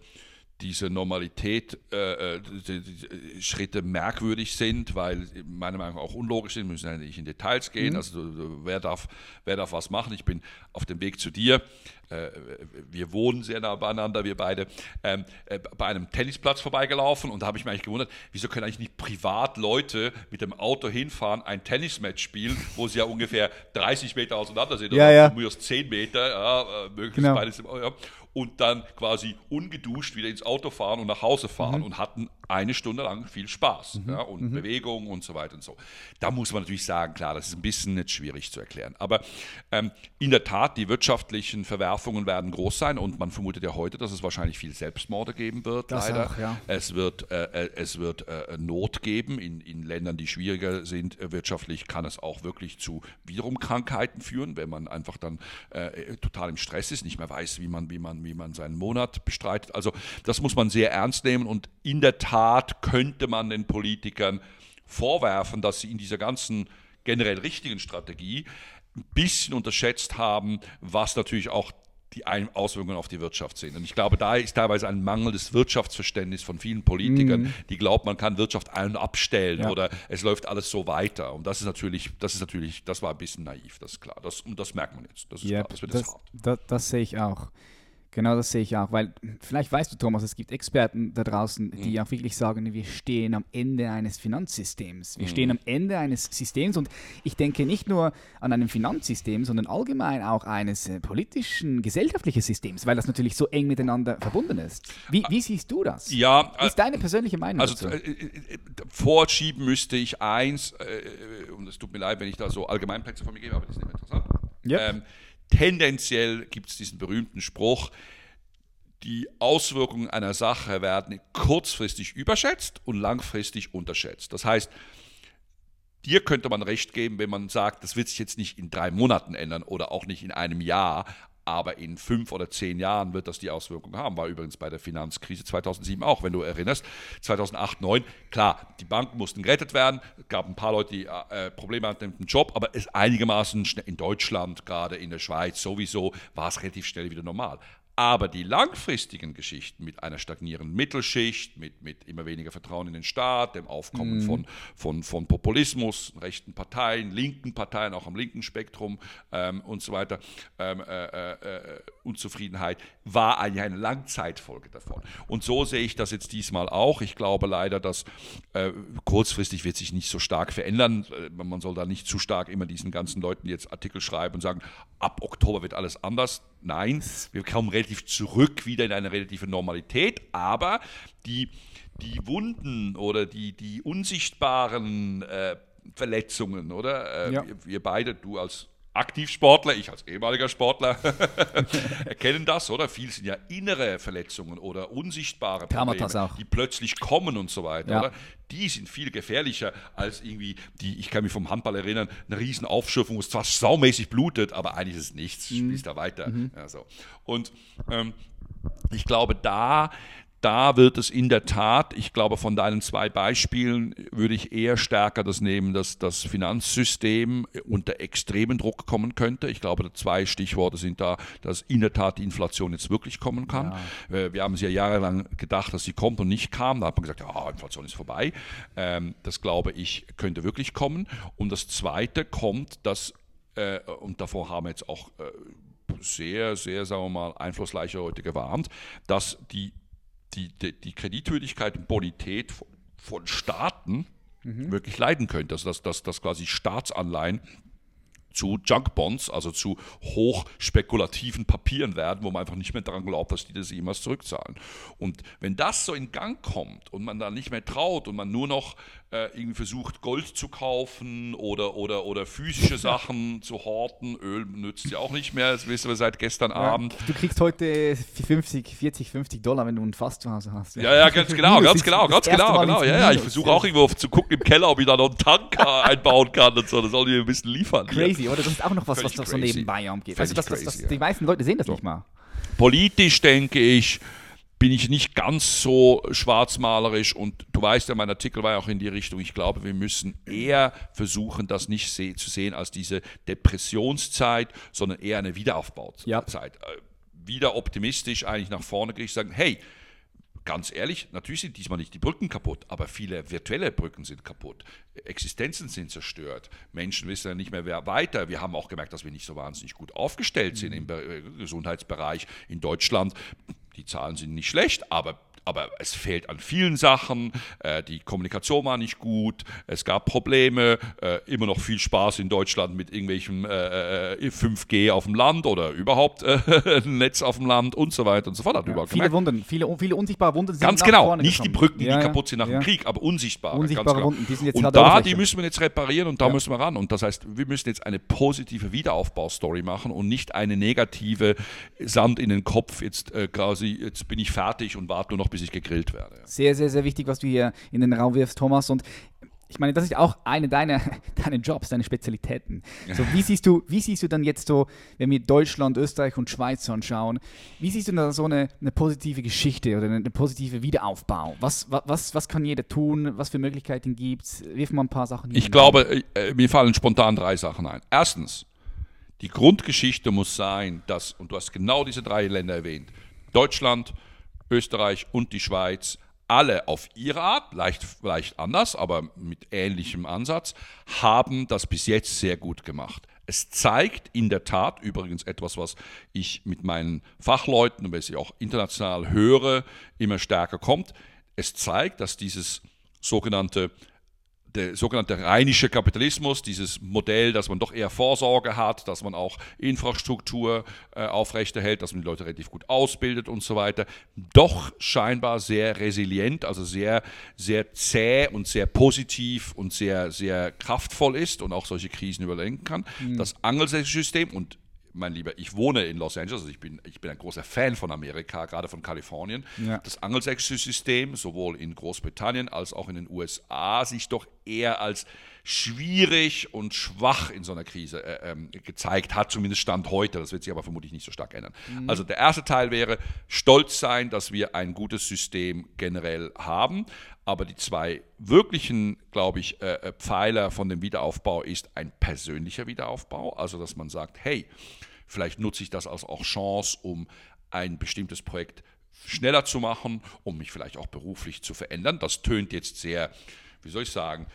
diese Normalität äh, äh, die, die Schritte merkwürdig sind, weil meiner Meinung nach auch unlogisch sind, wir müssen ja nicht in Details gehen. Mhm. Also wer darf, wer darf was machen? Ich bin auf dem Weg zu dir. Äh, wir wohnen sehr nah beieinander, wir beide, ähm, äh, bei einem Tennisplatz vorbeigelaufen und da habe ich mich eigentlich gewundert, wieso können eigentlich nicht privat Leute mit dem Auto hinfahren, ein Tennismatch spielen, wo sie ja ungefähr 30 Meter auseinander sind, ja, oder ja. nur 10 Meter, ja, möglichst genau. beides im, ja und dann quasi ungeduscht wieder ins Auto fahren und nach Hause fahren mhm. und hatten eine Stunde lang viel Spaß mhm. ja, und mhm. Bewegung und so weiter und so. Da muss man natürlich sagen, klar, das ist ein bisschen nicht schwierig zu erklären. Aber ähm, in der Tat, die wirtschaftlichen Verwerfungen werden groß sein und man vermutet ja heute, dass es wahrscheinlich viel Selbstmorde geben wird, das leider. Auch, ja. Es wird, äh, äh, es wird äh, Not geben in, in Ländern, die schwieriger sind äh, wirtschaftlich, kann es auch wirklich zu wiederum Krankheiten führen, wenn man einfach dann äh, total im Stress ist, nicht mehr weiß, wie man, wie man, wie man seinen Monat bestreitet. Also das muss man sehr ernst nehmen und in der Tat könnte man den Politikern vorwerfen, dass sie in dieser ganzen generell richtigen Strategie ein bisschen unterschätzt haben, was natürlich auch die Auswirkungen auf die Wirtschaft sind. Und ich glaube, da ist teilweise ein mangelndes Wirtschaftsverständnis von vielen Politikern, mhm. die glauben, man kann Wirtschaft ein- und abstellen ja. oder es läuft alles so weiter. Und das ist natürlich, das ist natürlich, das war ein bisschen naiv, das ist klar. Das, und das merkt man jetzt. Das ist yep, klar, das wird das, hart. Das, das sehe ich auch. Genau, das sehe ich auch, weil vielleicht weißt du, Thomas, es gibt Experten da draußen, die mhm. auch wirklich sagen, wir stehen am Ende eines Finanzsystems. Wir mhm. stehen am Ende eines Systems und ich denke nicht nur an einem Finanzsystem, sondern allgemein auch eines äh, politischen, gesellschaftlichen Systems, weil das natürlich so eng miteinander verbunden ist. Wie, wie siehst du das? Ja, wie ist deine persönliche Meinung also, dazu? Äh, äh, vorschieben müsste ich eins, äh, und es tut mir leid, wenn ich da so Allgemeinplätze von mir gebe, aber das ist nicht interessant. Yep. Ähm, tendenziell gibt es diesen berühmten Spruch, die Auswirkungen einer Sache werden kurzfristig überschätzt und langfristig unterschätzt. Das heißt, dir könnte man recht geben, wenn man sagt, das wird sich jetzt nicht in drei Monaten ändern oder auch nicht in einem Jahr, aber in fünf oder zehn Jahren wird das die Auswirkungen haben. War übrigens bei der Finanzkrise 2007 auch, wenn du erinnerst. 2008, 2009, klar, die Banken mussten gerettet werden. Es gab ein paar Leute, die äh, Probleme hatten mit dem Job, aber es einigermaßen schnell in Deutschland, gerade in der Schweiz sowieso, war es relativ schnell wieder normal. Aber die langfristigen Geschichten mit einer stagnierenden Mittelschicht, mit, mit immer weniger Vertrauen in den Staat, dem Aufkommen mhm. von, von, von Populismus, rechten Parteien, linken Parteien, auch am linken Spektrum ähm, und so weiter, ähm, äh, äh, äh Unzufriedenheit, war eigentlich eine Langzeitfolge davon. Und so sehe ich das jetzt diesmal auch. Ich glaube leider, dass äh, kurzfristig wird sich nicht so stark verändern. Äh, man soll da nicht zu stark immer diesen ganzen Leuten jetzt Artikel schreiben und sagen, ab Oktober wird alles anders. Nein, wir kommen relativ zurück wieder in eine relative Normalität, aber die, die Wunden oder die, die unsichtbaren äh, Verletzungen, oder? Äh, ja. wir, wir, beide, du als Aktivsportler, ich als ehemaliger Sportler, erkennen das, oder? Viel sind ja innere Verletzungen oder unsichtbare Probleme, die plötzlich kommen und so weiter, ja. oder? Die sind viel gefährlicher als irgendwie die, ich kann mich vom Handball erinnern, eine riesen Aufschürfung, wo es zwar saumäßig blutet, aber eigentlich ist es nichts, mhm. spielst da weiter. Mhm. Ja, so. Und ähm, ich glaube, da da wird es in der Tat, ich glaube, von deinen zwei Beispielen würde ich eher stärker das nehmen, dass das Finanzsystem unter extremen Druck kommen könnte. Ich glaube, zwei Stichworte sind da, dass in der Tat die Inflation jetzt wirklich kommen kann. Ja. Äh, wir haben es ja jahrelang gedacht, dass sie kommt und nicht kam. Da hat man gesagt, ja, Inflation ist vorbei. Ähm, das glaube ich, könnte wirklich kommen. Und das Zweite kommt, dass, äh, und davor haben wir jetzt auch äh, sehr, sehr, sagen wir mal, einflussreiche Leute gewarnt, dass die die, die, die Kreditwürdigkeit und Bonität von, von Staaten mhm. wirklich leiden könnte. Also dass, dass, dass quasi Staatsanleihen zu Junkbonds, also zu hochspekulativen Papieren werden, wo man einfach nicht mehr daran glaubt, dass die das jemals zurückzahlen. Und wenn das so in Gang kommt und man da nicht mehr traut und man nur noch äh, irgendwie versucht, Gold zu kaufen oder, oder, oder physische Sachen zu horten. Öl nützt ja auch nicht mehr, das wissen wir seit gestern ja, Abend. Du kriegst heute 50, 40, 50 Dollar, wenn du ein Fass zu Hause hast. Ja, ja, ja ganz genau, ganz genau, ganz genau, genau. Ja, ja, ich versuche auch irgendwo zu gucken im Keller, ob ich da noch einen Tanker einbauen kann und so. Das soll ich ein bisschen liefern. Crazy, hier. oder? Das ist auch noch was, Völlig was so nebenbei umgeht. Also das, das, das, die meisten Leute sehen das so. nicht mal. Politisch denke ich, bin ich nicht ganz so schwarzmalerisch und du weißt ja, mein Artikel war ja auch in die Richtung, ich glaube, wir müssen eher versuchen, das nicht se zu sehen als diese Depressionszeit, sondern eher eine Wiederaufbauzeit. Ja. Äh, wieder optimistisch eigentlich nach vorne gerichtet sagen, hey, ganz ehrlich, natürlich sind diesmal nicht die Brücken kaputt, aber viele virtuelle Brücken sind kaputt. Existenzen sind zerstört. Menschen wissen ja nicht mehr wer weiter. Wir haben auch gemerkt, dass wir nicht so wahnsinnig gut aufgestellt sind im äh, Gesundheitsbereich in Deutschland. Die Zahlen sind nicht schlecht, aber aber es fehlt an vielen Sachen. Äh, die Kommunikation war nicht gut, es gab Probleme, äh, immer noch viel Spaß in Deutschland mit irgendwelchem äh, 5G äh, auf dem Land oder überhaupt äh, ein Netz auf dem Land und so weiter und so fort. Hat ja, viele Wunden, viele, viele unsichtbare Wunden sind Ganz genau, nicht gekommen. die Brücken, ja, die kaputt sind nach ja. dem Krieg, aber unsichtbare. Unsichtbare genau. Wunden, die sind jetzt Und halt da, die müssen wir jetzt reparieren und da müssen wir ran. Und das heißt, wir müssen jetzt eine positive Wiederaufbaustory machen und nicht eine negative Sand in den Kopf, jetzt äh, jetzt bin ich fertig und warte nur noch, bis ich gegrillt werde. Sehr, sehr, sehr wichtig, was du hier in den Raum wirfst, Thomas. Und ich meine, das ist auch eine deiner, deiner Jobs, deine Spezialitäten. So, wie, siehst du, wie siehst du dann jetzt so, wenn wir Deutschland, Österreich und Schweiz anschauen, wie siehst du da so eine, eine positive Geschichte oder eine, eine positive Wiederaufbau? Was, was, was kann jeder tun? Was für Möglichkeiten gibt es? Wirf mal ein paar Sachen Ich glaube, äh, mir fallen spontan drei Sachen ein. Erstens, die Grundgeschichte muss sein, dass, und du hast genau diese drei Länder erwähnt, Deutschland, Österreich und die Schweiz alle auf ihre Art, leicht, leicht anders, aber mit ähnlichem Ansatz, haben das bis jetzt sehr gut gemacht. Es zeigt in der Tat übrigens etwas, was ich mit meinen Fachleuten und was ich auch international höre, immer stärker kommt. Es zeigt, dass dieses sogenannte der sogenannte rheinische Kapitalismus, dieses Modell, dass man doch eher Vorsorge hat, dass man auch Infrastruktur äh, aufrechterhält, dass man die Leute relativ gut ausbildet und so weiter, doch scheinbar sehr resilient, also sehr, sehr zäh und sehr positiv und sehr, sehr kraftvoll ist und auch solche Krisen überlenken kann. Mhm. Das angelsächsische System und mein Lieber, ich wohne in Los Angeles, also ich bin, ich bin ein großer Fan von Amerika, gerade von Kalifornien. Ja. Das angelsächsische System, sowohl in Großbritannien als auch in den USA, sich doch eher als schwierig und schwach in so einer Krise äh, ähm, gezeigt hat, zumindest Stand heute. Das wird sich aber vermutlich nicht so stark ändern. Mhm. Also der erste Teil wäre, stolz sein, dass wir ein gutes System generell haben. Aber die zwei wirklichen, glaube ich, äh, äh, Pfeiler von dem Wiederaufbau ist ein persönlicher Wiederaufbau. Also dass man sagt, hey, vielleicht nutze ich das als auch Chance, um ein bestimmtes Projekt schneller zu machen, um mich vielleicht auch beruflich zu verändern. Das tönt jetzt sehr, wie soll ich sagen,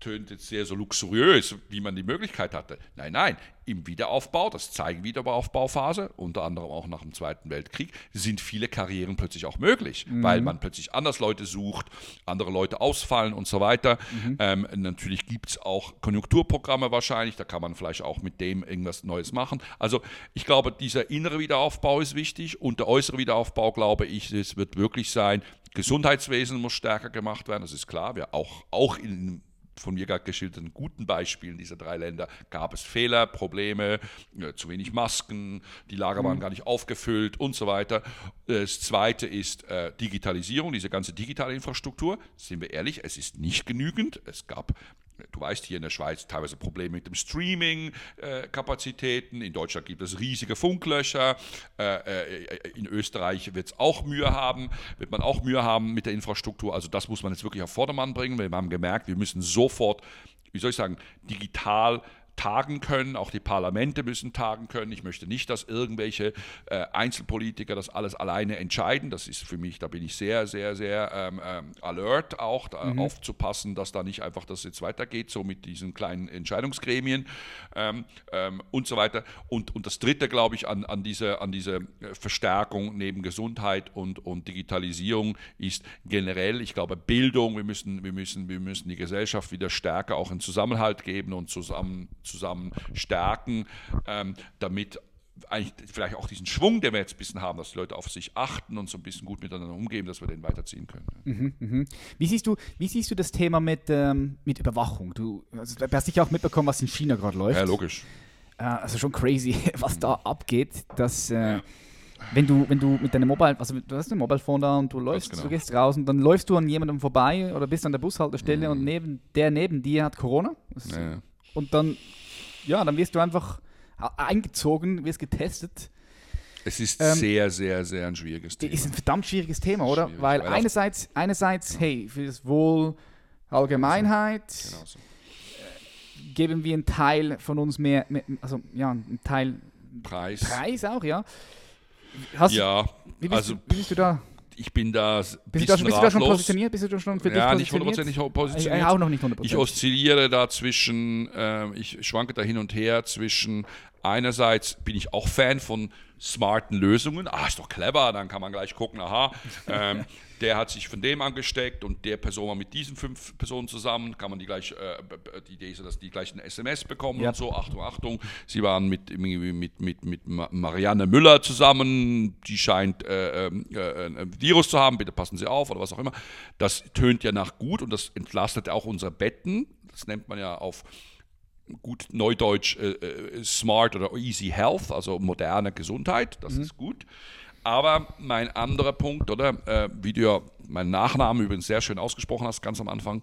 tönt jetzt sehr so luxuriös, wie man die Möglichkeit hatte. Nein, nein, im Wiederaufbau, das zeigen Wiederaufbauphase, unter anderem auch nach dem Zweiten Weltkrieg, sind viele Karrieren plötzlich auch möglich, mhm. weil man plötzlich anders Leute sucht, andere Leute ausfallen und so weiter. Mhm. Ähm, natürlich gibt es auch Konjunkturprogramme wahrscheinlich, da kann man vielleicht auch mit dem irgendwas Neues machen. Also ich glaube, dieser innere Wiederaufbau ist wichtig und der äußere Wiederaufbau, glaube ich, es wird wirklich sein, Gesundheitswesen muss stärker gemacht werden, das ist klar. Wir auch, auch in von mir gerade geschilderten guten Beispielen dieser drei Länder gab es Fehler, Probleme, äh, zu wenig Masken, die Lager waren mhm. gar nicht aufgefüllt und so weiter. Das zweite ist äh, Digitalisierung, diese ganze digitale Infrastruktur. Sind wir ehrlich, es ist nicht genügend. Es gab du weißt, hier in der Schweiz teilweise Probleme mit dem Streaming-Kapazitäten. In Deutschland gibt es riesige Funklöcher. Äh, äh, in Österreich wird es auch Mühe haben, wird man auch Mühe haben mit der Infrastruktur. Also das muss man jetzt wirklich auf Vordermann bringen. Wir haben gemerkt, wir müssen sofort, wie soll ich sagen, digital tagen können, auch die Parlamente müssen tagen können. Ich möchte nicht, dass irgendwelche äh, Einzelpolitiker das alles alleine entscheiden. Das ist für mich, da bin ich sehr, sehr, sehr ähm, ähm, alert auch, mhm. aufzupassen, dass da nicht einfach das jetzt weitergeht, so mit diesen kleinen Entscheidungsgremien ähm, ähm und so weiter. Und, und das Dritte, glaube ich, an, an, diese, an diese Verstärkung neben Gesundheit und, und Digitalisierung ist generell, ich glaube, Bildung. Wir müssen, wir, müssen, wir müssen die Gesellschaft wieder stärker auch in Zusammenhalt geben und zusammen zusammen stärken, ähm, damit eigentlich vielleicht auch diesen Schwung, den wir jetzt ein bisschen haben, dass die Leute auf sich achten und so ein bisschen gut miteinander umgehen, dass wir den weiterziehen können. Mhm, mh. Wie, siehst du, wie siehst du das Thema mit, ähm, mit Überwachung? Du, also, du hast sicher auch mitbekommen, was in China gerade läuft. Ja, logisch. Äh, also schon crazy, was da abgeht, dass... Äh, ja wenn du, wenn du mit deinem Mobile, also du hast ein Mobile Phone da und du läufst, genau. du gehst raus und dann läufst du an jemandem vorbei oder bist an der Bushaltestelle mhm. und neben, der neben dir hat Corona. Ja. Und dann ja, dann wirst du einfach eingezogen, wirst getestet. Es ist ähm, sehr, sehr, sehr ein schwieriges Thema. Ist ein verdammt schwieriges Thema, oder? Schwierig, weil, weil einerseits, einerseits genau. hey, für das Wohl Allgemeinheit genau so. äh, geben wir einen Teil von uns mehr, mehr, also ja, einen Teil Preis. Preis auch, ja. Hast, ja, wie bist, also, du, wie bist du da? Ich bin da bist, du da, bist du da schon positioniert? Bist du da schon für ja, dich nicht hundertprozentig positioniert. Ich, auch noch nicht hundertprozentig. Ich oszilliere da zwischen, äh, ich schwanke da hin und her zwischen einerseits bin ich auch Fan von smarten Lösungen. Ah, ist doch clever, dann kann man gleich gucken, aha, ähm, der hat sich von dem angesteckt und der Person war mit diesen fünf Personen zusammen, kann man die gleich, äh, die Idee ist, dass die gleich ein SMS bekommen ja. und so, Achtung, Achtung, sie waren mit, mit, mit, mit Marianne Müller zusammen, die scheint äh, ähm, äh, ein Virus zu haben, bitte passen Sie auf oder was auch immer. Das tönt ja nach gut und das entlastet auch unsere Betten, das nennt man ja auf gut Neudeutsch äh, äh, Smart oder Easy Health, also moderne Gesundheit, das mhm. ist gut. Aber mein anderer Punkt, oder äh, wie du ja meinen Nachnamen übrigens sehr schön ausgesprochen hast, ganz am Anfang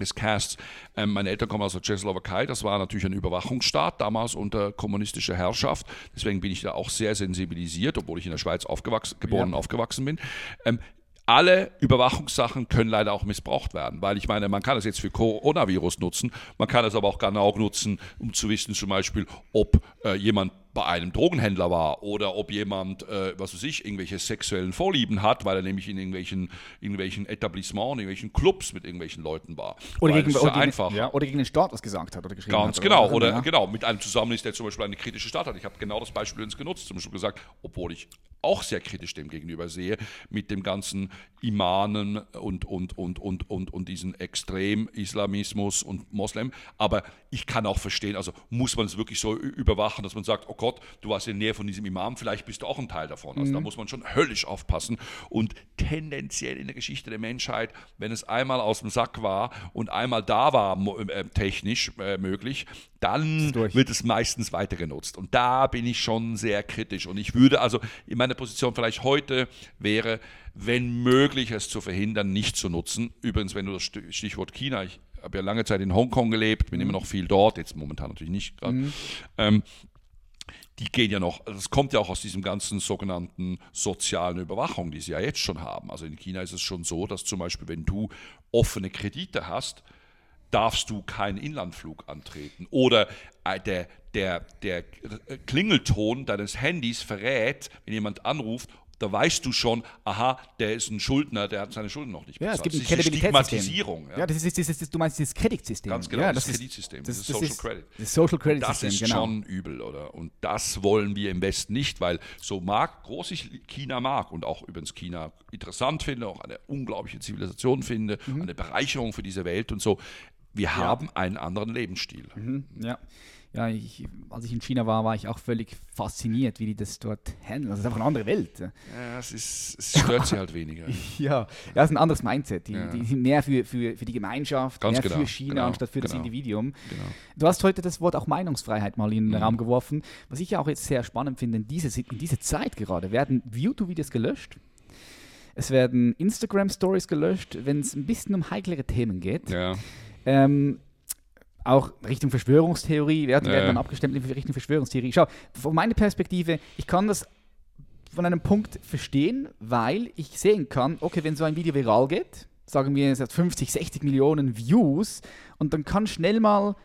des Casts. Ähm, meine Eltern kommen aus der Tschechoslowakei, das war natürlich ein Überwachungsstaat, damals unter kommunistischer Herrschaft. Deswegen bin ich da auch sehr sensibilisiert, obwohl ich in der Schweiz aufgewachsen, geboren ja. und aufgewachsen bin. Ähm, alle Überwachungssachen können leider auch missbraucht werden, weil ich meine, man kann es jetzt für Coronavirus nutzen, man kann es aber auch genau nutzen, um zu wissen zum Beispiel, ob äh, jemand bei einem Drogenhändler war oder ob jemand, äh, was weiß ich, irgendwelche sexuellen Vorlieben hat, weil er nämlich in irgendwelchen, irgendwelchen Etablissements, in irgendwelchen Clubs mit irgendwelchen Leuten war. Oder, gegen, oder, einfach, gegen, ja, oder gegen den Staat was gesagt hat oder geschrieben Ganz hat. genau, oder, ja. genau, mit einem zusammen ist, der zum Beispiel eine kritische Stadt hat. Ich habe genau das Beispiel uns genutzt, zum Beispiel gesagt, obwohl ich auch sehr kritisch dem gegenüber sehe, mit dem ganzen Imanen und, und, und, und, und, und diesen Extrem-Islamismus und Moslem. Aber ich kann auch verstehen, also muss man es wirklich so überwachen, dass man sagt, okay, Gott, du warst in der Nähe von diesem Imam, vielleicht bist du auch ein Teil davon. Also mhm. da muss man schon höllisch aufpassen. Und tendenziell in der Geschichte der Menschheit, wenn es einmal aus dem Sack war und einmal da war, äh, technisch äh, möglich, dann wird es meistens weiter genutzt. Und da bin ich schon sehr kritisch. Und ich würde also in meiner Position vielleicht heute wäre, wenn möglich, es zu verhindern, nicht zu nutzen. Übrigens, wenn du das Stichwort China, ich habe ja lange Zeit in Hongkong gelebt, bin mhm. immer noch viel dort, jetzt momentan natürlich nicht gerade. Mhm. Ähm, die gehen ja noch, das kommt ja auch aus diesem ganzen sogenannten sozialen Überwachung, die sie ja jetzt schon haben. Also in China ist es schon so, dass zum Beispiel, wenn du offene Kredite hast, darfst du keinen Inlandflug antreten. Oder äh, der, der, der Klingelton deines Handys verrät, wenn jemand anruft, da weißt du schon, aha, der ist ein Schuldner, der hat seine Schulden noch nicht bezahlt. Ja, es gibt ein Kredibilitätssystem. Ja. ja, das ist, das ist, du meinst das Kreditsystem. Ganz genau, ja, das, das Kreditsystem, das, das, ist Social Credit. Das Social Credit Das ist genau. schon übel, oder? Und das wollen wir im Westen nicht, weil so mag, groß ich China mag und auch übrigens China interessant finde, auch eine unglaubliche Zivilisation finde, mhm. eine Bereicherung für diese Welt und so. Wir ja. haben einen anderen Lebensstil. Mhm, ja ja, ich, als ich in China war, war ich auch völlig fasziniert, wie die das dort handeln. Also, es ist einfach eine andere Welt. Ja, es, ist, es stört sie halt weniger. ja, es ist ein anderes Mindset. Die, ja. die sind mehr für, für, für die Gemeinschaft, Ganz mehr genau, für China genau, anstatt für genau, das Individuum. Genau. Du hast heute das Wort auch Meinungsfreiheit mal in den mhm. Raum geworfen. Was ich ja auch jetzt sehr spannend finde, in dieser, in dieser Zeit gerade werden YouTube-Videos gelöscht. Es werden Instagram-Stories gelöscht, wenn es ein bisschen um heiklere Themen geht. Ja. Ähm, auch Richtung Verschwörungstheorie, werden, ja. werden dann abgestempelt in Richtung Verschwörungstheorie. Schau, von meiner Perspektive, ich kann das von einem Punkt verstehen, weil ich sehen kann, okay, wenn so ein Video viral geht, sagen wir, es hat 50, 60 Millionen Views und dann kann schnell mal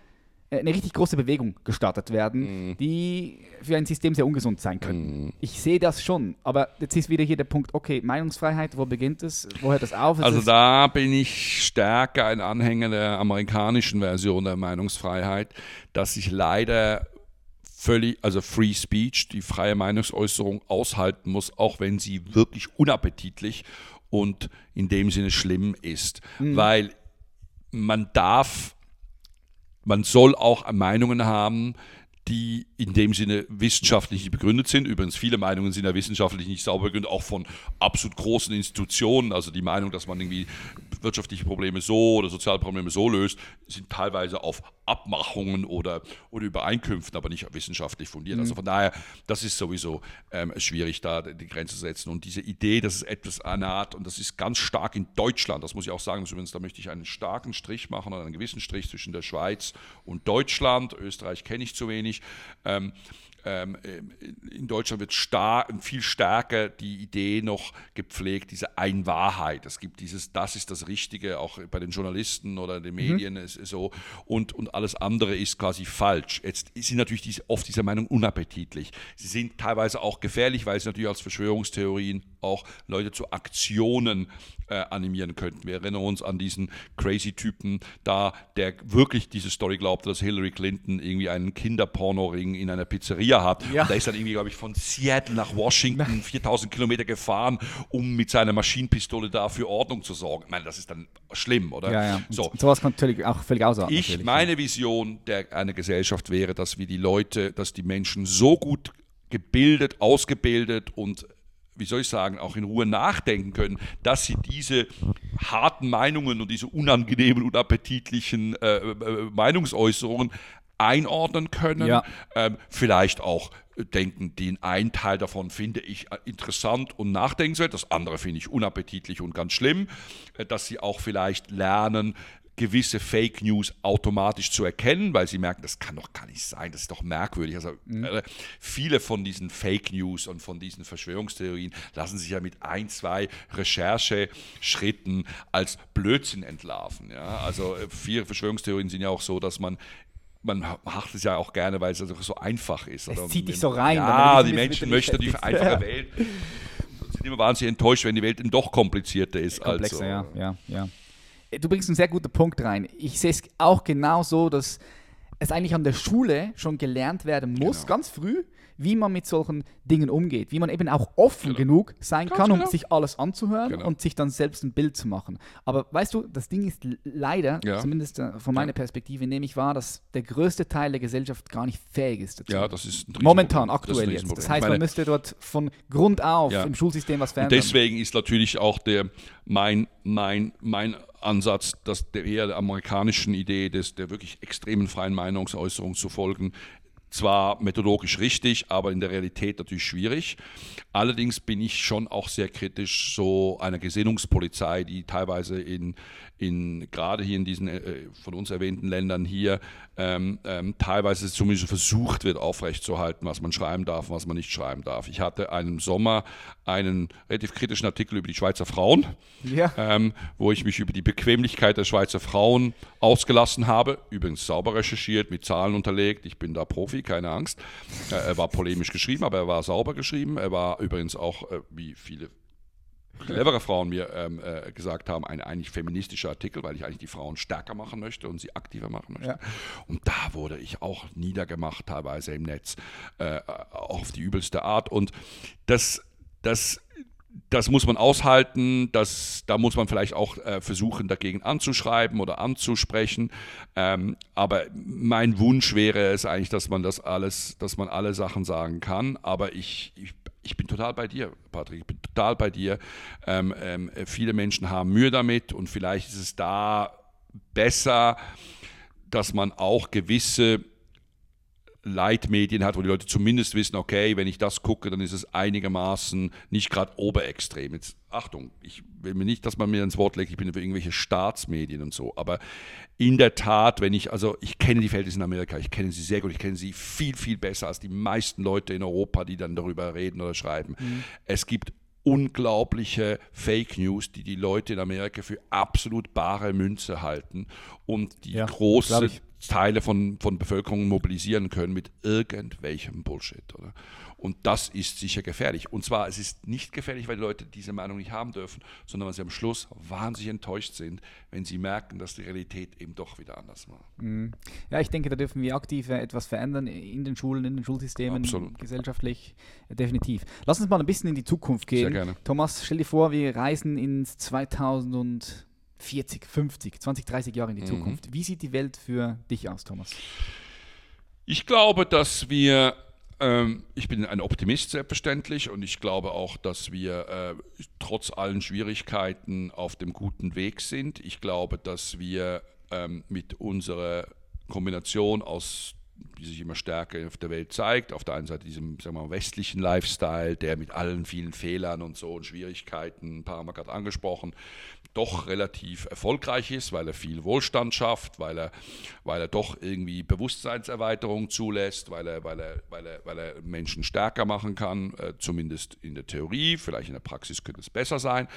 eine richtig große Bewegung gestartet werden, mhm. die für ein System sehr ungesund sein können. Mhm. Ich sehe das schon, aber jetzt ist wieder hier der Punkt, okay, Meinungsfreiheit, wo beginnt es, wo hört das auf? also da bin ich stärker ein Anhänger der amerikanischen Version der Meinungsfreiheit, dass ich leider völlig, also Free Speech, die freie Meinungsäußerung aushalten muss, auch wenn sie wirklich unappetitlich und in dem Sinne schlimm ist, mhm. weil man darf man soll auch Meinungen haben, die in dem Sinne wissenschaftlich nicht begründet sind. Übrigens, viele Meinungen sind ja wissenschaftlich nicht sauber begründet, auch von absolut großen Institutionen. Also die Meinung, dass man irgendwie wirtschaftliche Probleme so oder soziale Probleme so löst, sind teilweise auf Abmachungen oder, oder Übereinkünften, aber nicht wissenschaftlich fundiert. Also mhm. Also von daher, das ist sowieso ähm, schwierig, da die Grenze zu setzen. Und diese Idee, dass es etwas anhat, und das ist ganz stark in Deutschland, das muss ich auch sagen, übrigens, da möchte ich einen starken Strich machen, einen gewissen Strich zwischen der Schweiz und Deutschland. Österreich kenne ich zu wenig. Ähm, ähm, in Deutschland wird star viel stärker die Idee noch gepflegt, diese Einwahrheit. Es gibt dieses, das ist das Richtige, auch bei den Journalisten oder den mhm. Medien mhm. ist, so und, und alles andere ist quasi falsch. Jetzt sind natürlich diese, oft diese Meinung unappetitlich. Sie sind teilweise auch gefährlich, weil sie natürlich als Verschwörungstheorien auch Leute zu Aktionen äh, animieren könnten. Wir erinnern uns an diesen Crazy-Typen da, der wirklich diese Story glaubte, dass Hillary Clinton irgendwie einen Kinderpornoring in einer Pizzeria hat. Ja. Und der ist dann irgendwie, glaube ich, von Seattle nach Washington 4000 Kilometer gefahren, um mit seiner Maschinenpistole da für Ordnung zu sorgen. Ich meine, das ist dann schlimm, oder? Ja, ja. So. Und sowas kann natürlich auch völlig ausarten. Ich, meine Vision der, einer Gesellschaft wäre, dass wir die Leute, dass die Menschen so gut gebildet, ausgebildet und wie soll ich sagen, auch in Ruhe nachdenken können, dass sie diese harten Meinungen und diese unangenehmen, unappetitlichen äh, äh, Meinungsäußerungen einordnen können, ja. ähm, vielleicht auch denken, den einen Teil davon finde ich interessant und nachdenkenswert, das andere finde ich unappetitlich und ganz schlimm, äh, dass sie auch vielleicht lernen, gewisse Fake News automatisch zu erkennen, weil sie merken, das kann doch gar nicht sein, das ist doch merkwürdig. Also mhm. äh, viele von diesen Fake News und von diesen Verschwörungstheorien lassen sich ja mit ein, zwei Rechercheschritten als Blödsinn entlarven. Ja? Also äh, viele Verschwörungstheorien sind ja auch so, dass man man macht es ja auch gerne, weil es also so einfach ist. Es zieht dich so rein. Ja, die Menschen möchten die einfache Welt. Sie sind immer wahnsinnig enttäuscht, wenn die Welt eben doch komplizierter ist. Komplexer, also. ja, ja, ja du bringst einen sehr guten Punkt rein. Ich sehe es auch genau so, dass es eigentlich an der Schule schon gelernt werden muss, genau. ganz früh, wie man mit solchen Dingen umgeht, wie man eben auch offen genau. genug sein Ganz kann, um genau. sich alles anzuhören genau. und sich dann selbst ein Bild zu machen. Aber weißt du, das Ding ist leider, ja. zumindest äh, von meiner ja. Perspektive nehme ich wahr, dass der größte Teil der Gesellschaft gar nicht fähig ist dazu. Ja, das ist momentan aktuell das jetzt. Das heißt, man müsste dort von Grund auf ja. im Schulsystem was verändern. Und deswegen ist natürlich auch der mein mein mein Ansatz, dass der eher der amerikanischen Idee des, der wirklich extremen freien Meinungsäußerung zu folgen, zwar methodologisch richtig, aber in der Realität natürlich schwierig. Allerdings bin ich schon auch sehr kritisch so einer Gesinnungspolizei, die teilweise in, in gerade hier in diesen äh, von uns erwähnten Ländern hier ähm, ähm, teilweise zumindest versucht wird aufrechtzuerhalten, was man schreiben darf was man nicht schreiben darf. Ich hatte einen Sommer einen relativ kritischen Artikel über die Schweizer Frauen, ja. ähm, wo ich mich über die Bequemlichkeit der Schweizer Frauen ausgelassen habe. Übrigens sauber recherchiert, mit Zahlen unterlegt. Ich bin da Profi, keine Angst. Äh, er war polemisch geschrieben, aber er war sauber geschrieben. Er war übrigens auch, äh, wie viele clevere Frauen mir ähm, äh, gesagt haben, ein eigentlich feministischer Artikel, weil ich eigentlich die Frauen stärker machen möchte und sie aktiver machen möchte. Ja. Und da wurde ich auch niedergemacht, teilweise im Netz, äh, auf die übelste Art. Und das, das das muss man aushalten, das, da muss man vielleicht auch äh, versuchen, dagegen anzuschreiben oder anzusprechen. Ähm, aber mein Wunsch wäre es eigentlich, dass man das alles, dass man alle Sachen sagen kann. Aber ich, ich ich bin total bei dir, Patrick, ich bin total bei dir. Ähm, ähm, viele Menschen haben Mühe damit und vielleicht ist es da besser, dass man auch gewisse Leitmedien hat, wo die Leute zumindest wissen, okay, wenn ich das gucke, dann ist es einigermaßen nicht gerade oberextrem. Jetzt, Achtung, ich will mir nicht, dass man mir ins Wort legt, ich bin für irgendwelche Staatsmedien und so, aber in der Tat, wenn ich, also ich kenne die Verhältnisse in Amerika, ich kenne sie sehr gut, ich kenne sie viel, viel besser als die meisten Leute in Europa, die dann darüber reden oder schreiben. Mhm. Es gibt unglaubliche Fake News, die die Leute in Amerika für absolut bare Münze halten und die ja, große Teile von, von Bevölkerung mobilisieren können mit irgendwelchem Bullshit. Oder? Und das ist sicher gefährlich. Und zwar, es ist nicht gefährlich, weil die Leute diese Meinung nicht haben dürfen, sondern weil sie am Schluss wahnsinnig enttäuscht sind, wenn sie merken, dass die Realität eben doch wieder anders war. Mhm. Ja, ich denke, da dürfen wir aktiv etwas verändern in den Schulen, in den Schulsystemen, Absolut. gesellschaftlich, definitiv. Lass uns mal ein bisschen in die Zukunft gehen. Sehr gerne. Thomas, stell dir vor, wir reisen ins 2000 40, 50, 20, 30 Jahre in die mhm. Zukunft. Wie sieht die Welt für dich aus, Thomas? Ich glaube, dass wir, ähm, ich bin ein Optimist selbstverständlich und ich glaube auch, dass wir äh, trotz allen Schwierigkeiten auf dem guten Weg sind. Ich glaube, dass wir ähm, mit unserer Kombination aus die sich immer stärker auf der Welt zeigt. Auf der einen Seite diesem sagen wir mal, westlichen Lifestyle, der mit allen vielen Fehlern und so und Schwierigkeiten, ein paar haben wir gerade angesprochen, doch relativ erfolgreich ist, weil er viel Wohlstand schafft, weil er, weil er doch irgendwie Bewusstseinserweiterung zulässt, weil er, weil er, weil er, weil er Menschen stärker machen kann, äh, zumindest in der Theorie, vielleicht in der Praxis könnte es besser sein.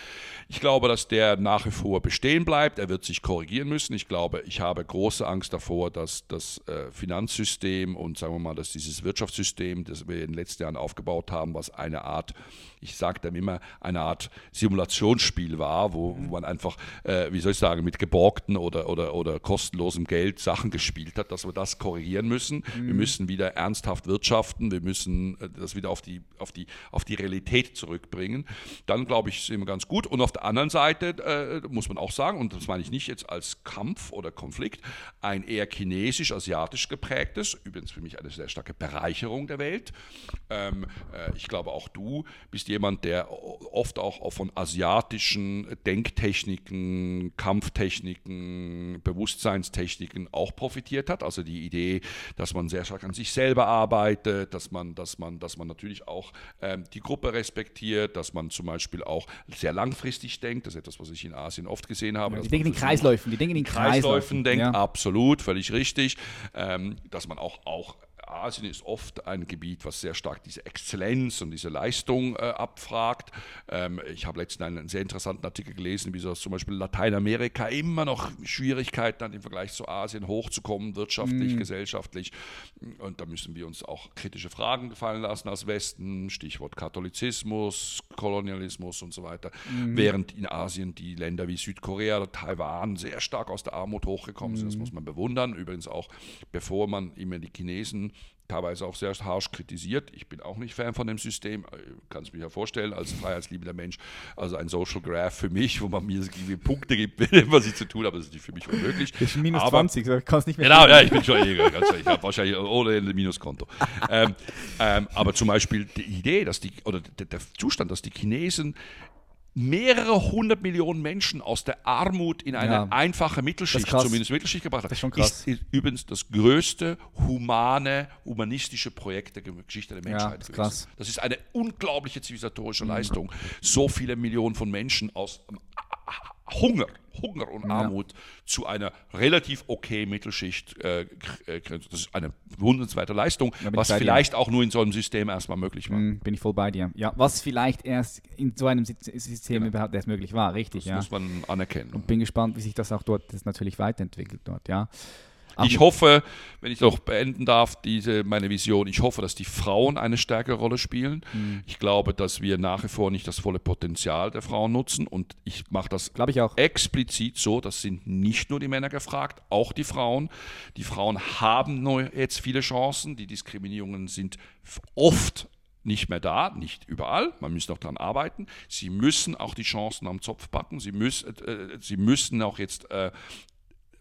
Ich glaube, dass der nach wie vor bestehen bleibt. Er wird sich korrigieren müssen. Ich glaube, ich habe große Angst davor, dass das äh, Finanzsystem und sagen wir mal, dass dieses Wirtschaftssystem, das wir in den letzten Jahren aufgebaut haben, was eine Art, ich sage dann immer, eine Art Simulationsspiel war, wo, wo man einfach, äh, wie soll ich sagen, mit geborgten oder, oder, oder kostenlosem Geld Sachen gespielt hat, dass wir das korrigieren müssen. Mhm. Wir müssen wieder ernsthaft wirtschaften, wir müssen äh, das wieder auf die, auf die, auf die Realität zurückbringen. Dann glaube ich, sind wir ganz gut. Und auf der anderen Seite äh, muss man auch sagen, und das meine ich nicht jetzt als Kampf oder Konflikt, ein eher chinesisch-asiatisch geprägtes, übrigens für mich eine sehr starke Bereicherung der Welt. Ähm, äh, ich glaube, auch du bist jemand, der oft auch von asiatischen Denktechniken, Kampftechniken, Bewusstseinstechniken auch profitiert hat. Also die Idee, dass man sehr stark an sich selber arbeitet, dass man, dass man, dass man natürlich auch ähm, die Gruppe respektiert, dass man zum Beispiel auch sehr langfristig denkt. Das ist etwas, was ich in Asien oft gesehen habe. Ja, die denken in Kreisläufen, die denken in Kreisläufen. Kreisläufen denkt, ja. absolut, völlig richtig. Ähm, dass man auch, auch Asien ist oft ein Gebiet, was sehr stark diese Exzellenz und diese Leistung äh, abfragt. Ähm, ich habe letztens einen sehr interessanten Artikel gelesen, wie so zum Beispiel Lateinamerika immer noch Schwierigkeiten hat, im Vergleich zu Asien hochzukommen, wirtschaftlich, mm. gesellschaftlich. Und da müssen wir uns auch kritische Fragen gefallen lassen als Westen, Stichwort Katholizismus, Kolonialismus und so weiter. Mm. Während in Asien die Länder wie Südkorea oder Taiwan sehr stark aus der Armut hochgekommen sind. Mm. Das muss man bewundern. Übrigens auch, bevor man immer die Chinesen teilweise auch sehr harsch kritisiert. Ich bin auch nicht Fan von dem System, kann es mir ja vorstellen, als freiheitsliebender Mensch. Also ein Social Graph für mich, wo man mir Punkte gibt, was ich zu tun habe, das ist für mich unmöglich. Ich bin minus Aber, 20, so kannst nicht mehr. Genau, ja, ich bin schon eher, ganz, ich habe wahrscheinlich ohne Minuskonto. ähm, ähm, aber zum Beispiel die Idee, dass die, oder der, der Zustand, dass die Chinesen mehrere hundert Millionen Menschen aus der Armut in eine ja. einfache Mittelschicht, zumindest Mittelschicht gebracht hat, das ist, schon krass. ist übrigens das größte humane, humanistische Projekt der Geschichte der Menschheit. Ja, das, ist krass. das ist eine unglaubliche zivilisatorische. Leistung. So viele Millionen von Menschen aus Hunger, Hunger und ja. Armut zu einer relativ okay Mittelschicht. Äh, äh das ist eine wundernswerte Leistung, was vielleicht dir. auch nur in so einem System erstmal möglich war. Mm, bin ich voll bei dir. Ja, was vielleicht erst in so einem System genau. überhaupt erst möglich war, richtig. Das ja. muss man anerkennen. Und bin gespannt, wie sich das auch dort das natürlich weiterentwickelt dort, ja. Ich hoffe, wenn ich noch beenden darf, diese meine Vision, ich hoffe, dass die Frauen eine stärkere Rolle spielen. Mhm. Ich glaube, dass wir nach wie vor nicht das volle Potenzial der Frauen nutzen und ich mache das ich auch. explizit so, das sind nicht nur die Männer gefragt, auch die Frauen. Die Frauen haben jetzt viele Chancen, die Diskriminierungen sind oft nicht mehr da, nicht überall, man muss noch daran arbeiten. Sie müssen auch die Chancen am Zopf packen, sie, müssen, äh, sie müssen auch jetzt äh,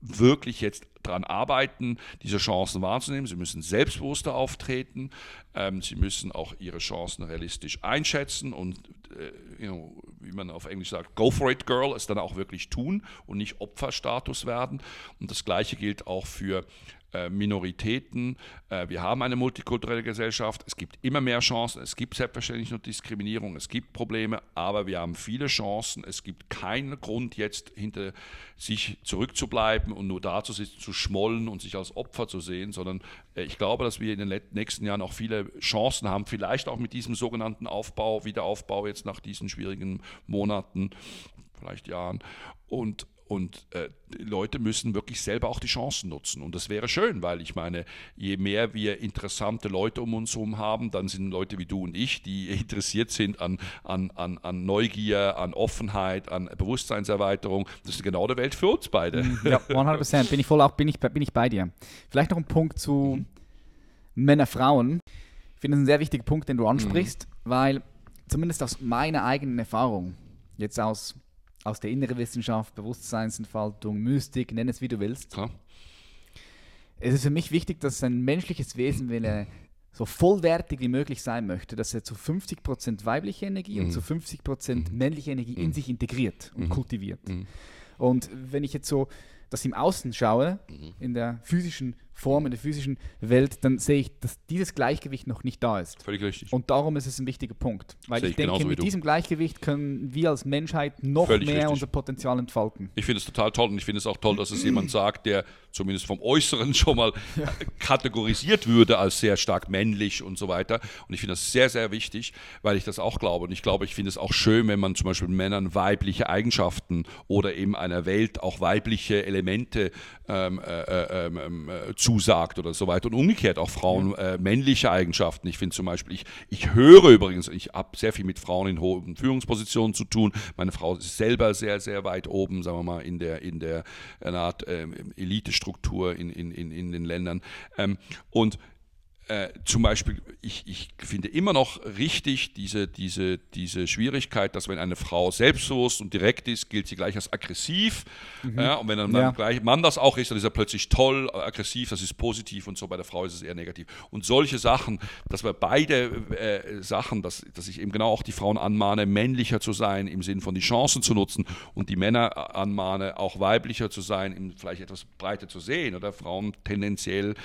wirklich jetzt daran arbeiten, diese Chancen wahrzunehmen. Sie müssen selbstbewusster auftreten. Ähm, sie müssen auch ihre Chancen realistisch einschätzen und, äh, you know, wie man auf Englisch sagt, go for it, girl, es dann auch wirklich tun und nicht Opferstatus werden. Und das Gleiche gilt auch für äh, Minoritäten. Äh, wir haben eine multikulturelle Gesellschaft. Es gibt immer mehr Chancen. Es gibt selbstverständlich nur Diskriminierung. Es gibt Probleme, aber wir haben viele Chancen. Es gibt keinen Grund, jetzt hinter sich zurückzubleiben und nur da zu sitzen, zu schmollen und sich als Opfer zu sehen, sondern äh, ich glaube, dass wir in den nächsten Jahren auch viele Chancen haben, vielleicht auch mit diesem sogenannten Aufbau, Wiederaufbau jetzt nach diesen schwierigen Monaten, vielleicht Jahren. Und und äh, die Leute müssen wirklich selber auch die Chancen nutzen. Und das wäre schön, weil ich meine, je mehr wir interessante Leute um uns herum haben, dann sind Leute wie du und ich, die interessiert sind an, an, an, an Neugier, an Offenheit, an Bewusstseinserweiterung. Das ist genau der Welt für uns beide. Mhm. Ja, 100% Bin ich voll auch, bin ich, bin ich bei dir. Vielleicht noch ein Punkt zu mhm. Männer, Frauen. Ich finde das ein sehr wichtiger Punkt, den du ansprichst, mhm. weil zumindest aus meiner eigenen Erfahrung, jetzt aus aus der inneren Wissenschaft, Bewusstseinsentfaltung, Mystik, nenn es wie du willst. Klar. Es ist für mich wichtig, dass ein menschliches Wesen, wenn er so vollwertig wie möglich sein möchte, dass er zu 50% weibliche Energie mhm. und zu 50% mhm. männliche Energie mhm. in sich integriert und mhm. kultiviert. Mhm. Und wenn ich jetzt so das im Außen schaue, mhm. in der physischen Form, in der physischen Welt, dann sehe ich, dass dieses Gleichgewicht noch nicht da ist. Völlig richtig. Und darum ist es ein wichtiger Punkt. Weil ich, ich denke, mit diesem Gleichgewicht können wir als Menschheit noch Völlig mehr richtig. unser Potenzial entfalten. Ich finde es total toll und ich finde es auch toll, dass es jemand sagt, der zumindest vom Äußeren schon mal ja. kategorisiert würde als sehr stark männlich und so weiter. Und ich finde das sehr, sehr wichtig, weil ich das auch glaube. Und ich glaube, ich finde es auch schön, wenn man zum Beispiel Männern weibliche Eigenschaften oder eben einer Welt auch weibliche Elemente Elemente ähm, äh, äh, ähm, äh, zusagt oder so weiter. Und umgekehrt auch Frauen äh, männliche Eigenschaften. Ich finde zum Beispiel, ich, ich höre übrigens, ich habe sehr viel mit Frauen in hohen Führungspositionen zu tun. Meine Frau ist selber sehr, sehr weit oben, sagen wir mal, in der, in der eine Art ähm, Elitestruktur in, in, in, in den Ländern. Ähm, und äh, zum Beispiel, ich, ich finde immer noch richtig diese, diese, diese Schwierigkeit, dass wenn eine Frau selbstbewusst und direkt ist, gilt sie gleich als aggressiv. Mhm. Ja, und wenn dann ja. gleich Mann das auch ist, dann ist er plötzlich toll, aggressiv, das ist positiv und so. Bei der Frau ist es eher negativ. Und solche Sachen, dass wir beide äh, Sachen, dass, dass ich eben genau auch die Frauen anmahne, männlicher zu sein, im Sinn von die Chancen zu nutzen und die Männer anmahne, auch weiblicher zu sein, vielleicht etwas breiter zu sehen oder Frauen tendenziell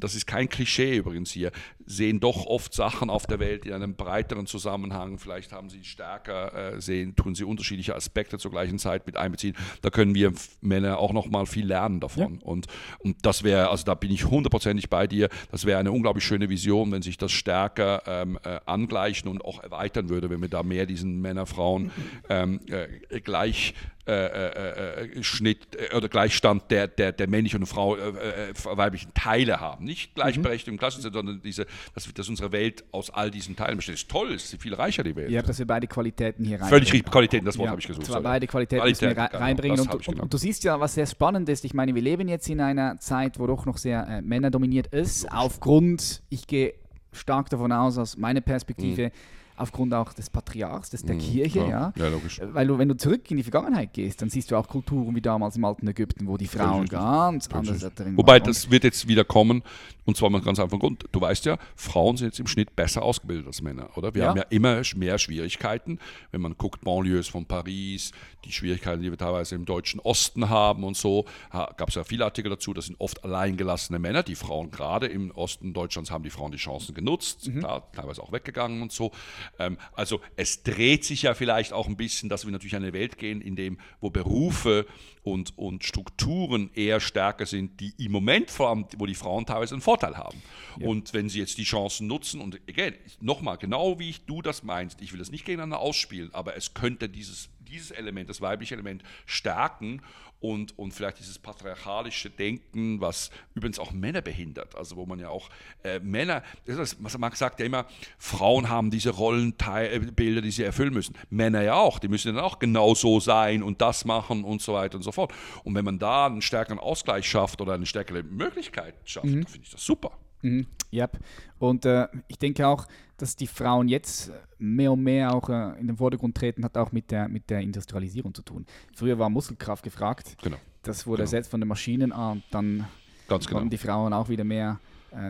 das ist kein Klischee übrigens hier, sehen doch oft Sachen auf der Welt in einem breiteren Zusammenhang. Vielleicht haben sie stärker, äh, sehen, tun sie unterschiedliche Aspekte zur gleichen Zeit mit einbeziehen. Da können wir Männer auch noch mal viel lernen davon. Ja. Und, und das wäre, also da bin ich hundertprozentig bei dir, das wäre eine unglaublich schöne Vision, wenn sich das stärker ähm, äh, angleichen und auch erweitern würde, wenn wir da mehr diesen Männer, Frauen ähm, äh, gleich äh, äh, äh, Schnitt oder Gleichstand der, der, der männlichen und Frau, weiblichen Teile haben. Nicht Gleichberechtigung im Sinne, sondern diese, dass, dass unsere Welt aus all diesen Teilen besteht. Das ist toll, es ist viel reicher, die Welt. Ja, dass wir beide Qualitäten hier reinbringen. Völlig richtig, Qualitäten, das Wort ja, habe ich gesucht. Zwar beide Qualitäten Qualität, wir genau, reinbringen. Und, und, und, du siehst ja, was sehr spannend ist. Ich meine, wir leben jetzt in einer Zeit, wo doch noch sehr äh, männerdominiert ist, aufgrund, ich gehe stark davon aus, aus meiner Perspektive, mhm aufgrund auch des Patriarchs, des, der mhm, Kirche. Ja. ja. logisch. Weil du, wenn du zurück in die Vergangenheit gehst, dann siehst du auch Kulturen wie damals im alten Ägypten, wo die Frauen ganz anders drin Wobei, waren. das wird jetzt wieder kommen, und zwar mit ganz einfachen Grund. Du weißt ja, Frauen sind jetzt im Schnitt besser ausgebildet als Männer, oder? Wir ja. haben ja immer mehr Schwierigkeiten, wenn man guckt, Banlieues von Paris, die Schwierigkeiten, die wir teilweise im deutschen Osten haben und so, gab es ja viele Artikel dazu, das sind oft alleingelassene Männer. Die Frauen, gerade im Osten Deutschlands, haben die Frauen die Chancen genutzt, mhm. da, teilweise auch weggegangen und so. Ähm, also es dreht sich ja vielleicht auch ein bisschen, dass wir natürlich in eine Welt gehen, in dem, wo Berufe und, und Strukturen eher stärker sind, die im Moment vor allem, wo die Frauen teilweise einen Vorteil haben. Ja. Und wenn sie jetzt die Chancen nutzen, und again, nochmal, genau wie ich, du das meinst, ich will das nicht gegeneinander ausspielen, aber es könnte dieses dieses Element, das weibliche Element, stärken und, und vielleicht dieses patriarchalische Denken, was übrigens auch Männer behindert. Also wo man ja auch äh, Männer, das ist, man sagt ja immer, Frauen haben diese Rollenbilder, die sie erfüllen müssen. Männer ja auch, die müssen dann auch genau so sein und das machen und so weiter und so fort. Und wenn man da einen stärkeren Ausgleich schafft oder eine stärkere Möglichkeit schafft, mhm. finde ich das super. Mhm. Yep. Und äh, ich denke auch, dass die Frauen jetzt mehr und mehr auch äh, in den Vordergrund treten, hat auch mit der, mit der Industrialisierung zu tun. Früher war Muskelkraft gefragt. Genau. Das wurde genau. ersetzt von den Maschinen. Ah, dann Ganz genau. die Frauen auch wieder mehr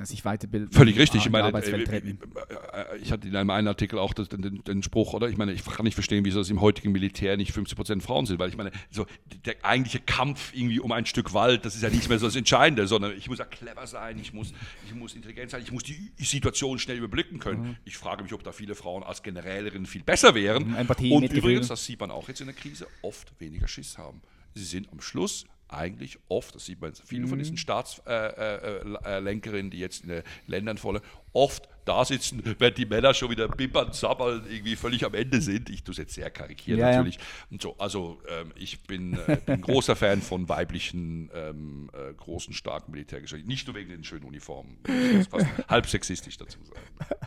sich weiterbilden. Völlig richtig. Ich meine, äh, äh, äh, ich hatte in einem einen Artikel auch das, den, den, Spruch, oder? Ich meine, ich kann nicht verstehen, wieso es im heutigen Militär nicht 50 Prozent Frauen sind, weil ich meine, so der eigentliche Kampf irgendwie um ein Stück Wald, das ist ja nicht mehr so das Entscheidende, sondern ich muss ja clever sein, ich muss, ich muss intelligent sein, ich muss die Situation schnell überblicken können. Mhm. Ich frage mich, ob da viele Frauen als Generälerinnen viel besser wären. Mhm, Empathie, Und übrigens, das sieht man auch jetzt in der Krise, oft weniger Schiss haben. Sie sind am Schluss eigentlich oft, das sieht man viele mhm. von diesen Staatslenkerinnen, äh, äh, äh die jetzt in den Ländern volle, oft da sitzen, wenn die Männer schon wieder bibbern, sabbeln, irgendwie völlig am Ende sind. Ich tue es jetzt sehr karikiert ja, natürlich. Ja. Und so, also ähm, ich bin, äh, bin großer Fan von weiblichen, ähm, äh, großen, starken Militärgeschichten. Nicht nur wegen den schönen Uniformen. Ich fast halb sexistisch dazu sagen.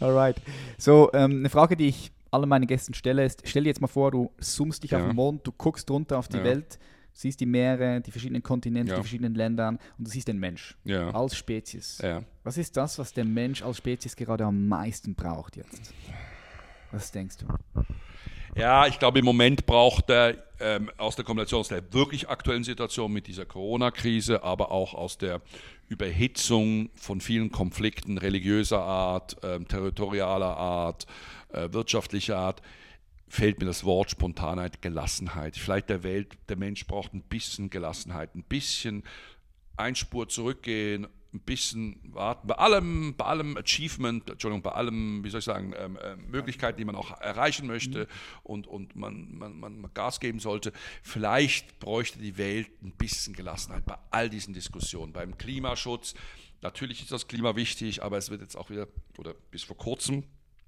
Alright. So, ähm, eine Frage, die ich allen meinen Gästen stelle, ist, stell dir jetzt mal vor, du zoomst dich ja. auf den Mond, du guckst runter auf die Welt Du siehst die Meere, die verschiedenen Kontinente, ja. die verschiedenen Länder und du siehst den Mensch ja. als Spezies. Ja. Was ist das, was der Mensch als Spezies gerade am meisten braucht jetzt? Was denkst du? Ja, ich glaube, im Moment braucht er ähm, aus der Kombination aus der wirklich aktuellen Situation mit dieser Corona-Krise, aber auch aus der Überhitzung von vielen Konflikten religiöser Art, ähm, territorialer Art, äh, wirtschaftlicher Art, fällt mir das Wort Spontanheit, Gelassenheit. Vielleicht der Welt, der Mensch braucht ein bisschen Gelassenheit, ein bisschen Einspur zurückgehen, ein bisschen warten. Bei allem, bei allem Achievement, Entschuldigung, bei allem, wie soll ich sagen, ähm, äh, Möglichkeiten, die man auch erreichen möchte mhm. und, und man, man, man Gas geben sollte. Vielleicht bräuchte die Welt ein bisschen Gelassenheit bei all diesen Diskussionen. Beim Klimaschutz, natürlich ist das Klima wichtig, aber es wird jetzt auch wieder, oder bis vor kurzem,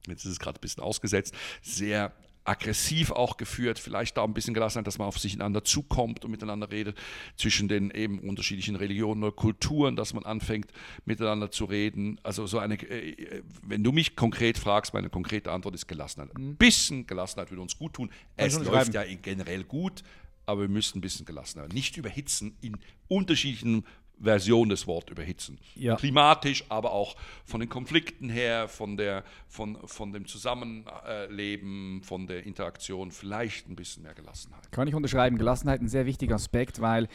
jetzt ist es gerade ein bisschen ausgesetzt, sehr aggressiv auch geführt, vielleicht da ein bisschen Gelassenheit, dass man auf sich einander zukommt und miteinander redet, zwischen den eben unterschiedlichen Religionen oder Kulturen, dass man anfängt miteinander zu reden. Also so eine, äh, wenn du mich konkret fragst, meine konkrete Antwort ist Gelassenheit. Ein bisschen Gelassenheit würde uns gut tun. Es läuft ja generell gut, aber wir müssen ein bisschen gelassener. Nicht überhitzen in unterschiedlichen Version des Wortes überhitzen. Ja. Klimatisch, aber auch von den Konflikten her, von, der, von, von dem Zusammenleben, von der Interaktion, vielleicht ein bisschen mehr Gelassenheit. Kann ich unterschreiben. Gelassenheit ein sehr wichtiger Aspekt, weil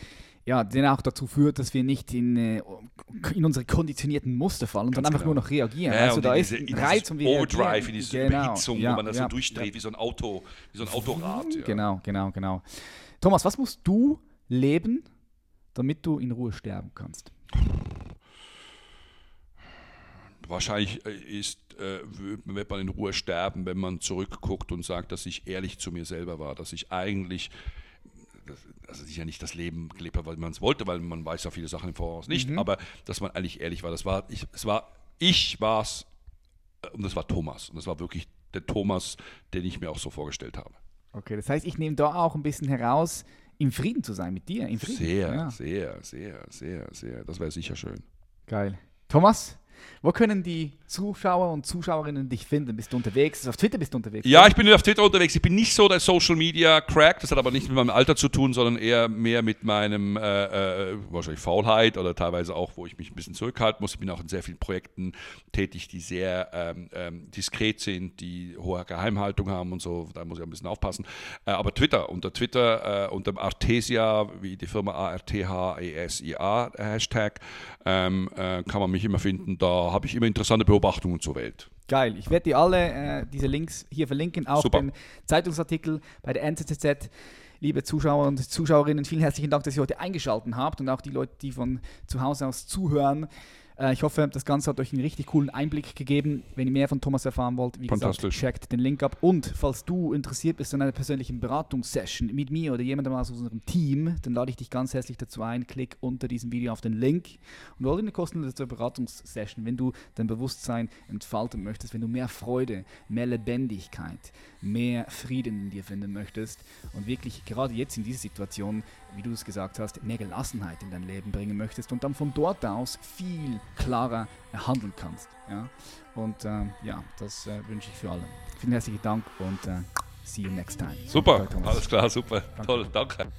ja, der auch dazu führt, dass wir nicht in, äh, in unsere konditionierten Muster fallen und Ganz dann einfach genau. nur noch reagieren. Ja, also da ist ein Reiz und wir Overdrive, in diese genau. Überhitzung, ja, wo man das ja, so durchdreht, wie so ein Auto, wie so ein Autorad. Genau, genau, genau. Thomas, was musst du leben, damit du in Ruhe sterben kannst? Wahrscheinlich äh, ist, äh, wird man in Ruhe sterben, wenn man zurückguckt und sagt, dass ich ehrlich zu mir selber war, dass ich eigentlich also sicher nicht das Leben gelebt habe, weil man es wollte, weil man weiß ja viele Sachen im Voraus nicht, mhm. aber dass man eigentlich ehrlich war. Das war, ich, es war, ich war es äh, und das war Thomas. Und das war wirklich der Thomas, den ich mir auch so vorgestellt habe. Okay, das heißt, ich nehme da auch ein bisschen heraus, im Frieden zu sein mit dir. Im Frieden. Sehr, ja. sehr, sehr, sehr, sehr. Das wäre sicher schön. Geil. Thomas, wo können die Zuschauer und Zuschauerinnen dich finden? Bist du unterwegs? Auf Twitter bist du unterwegs? Ja, ich bin auf Twitter unterwegs. Ich bin nicht so der Social Media Crack. Das hat aber nicht mit meinem Alter zu tun, sondern eher mehr mit meinem äh, äh, wahrscheinlich Faulheit oder teilweise auch, wo ich mich ein bisschen zurückhalten muss. Ich bin auch in sehr vielen Projekten tätig, die sehr ähm, ähm, diskret sind, die hohe Geheimhaltung haben und so. Da muss ich ein bisschen aufpassen. Äh, aber Twitter, unter Twitter, äh, unter Artesia, wie die Firma A-R-T-H-E-S-I-A Hashtag, ähm, äh, kann man mich immer finden. Da habe ich immer interessante Beobachtungen zur Welt. Geil. Ich werde dir alle äh, diese Links hier verlinken, auch Super. den Zeitungsartikel bei der NZZ. Liebe Zuschauer und Zuschauerinnen, vielen herzlichen Dank, dass ihr heute eingeschaltet habt und auch die Leute, die von zu Hause aus zuhören. Äh, ich hoffe, das Ganze hat euch einen richtig coolen Einblick gegeben. Wenn ihr mehr von Thomas erfahren wollt, wie gesagt, checkt den Link ab. Und falls du interessiert bist an einer persönlichen Beratungssession mit mir oder jemandem aus unserem Team, dann lade ich dich ganz herzlich dazu ein. Klick unter diesem Video auf den Link und hol dir eine kostenlose Beratungssession, wenn du dein Bewusstsein entfalten möchtest, wenn du mehr Freude, mehr Lebendigkeit, mehr Frieden in dir finden möchtest und wirklich gerade jetzt in dieser Situation, wie du es gesagt hast, mehr Gelassenheit in dein Leben bringen möchtest und dann von dort aus viel klarer handeln kannst. Ja? Und ähm, ja, das äh, wünsche ich für alle. Vielen herzlichen Dank und äh, see you next time. Super, alles klar, super, danke. toll, danke.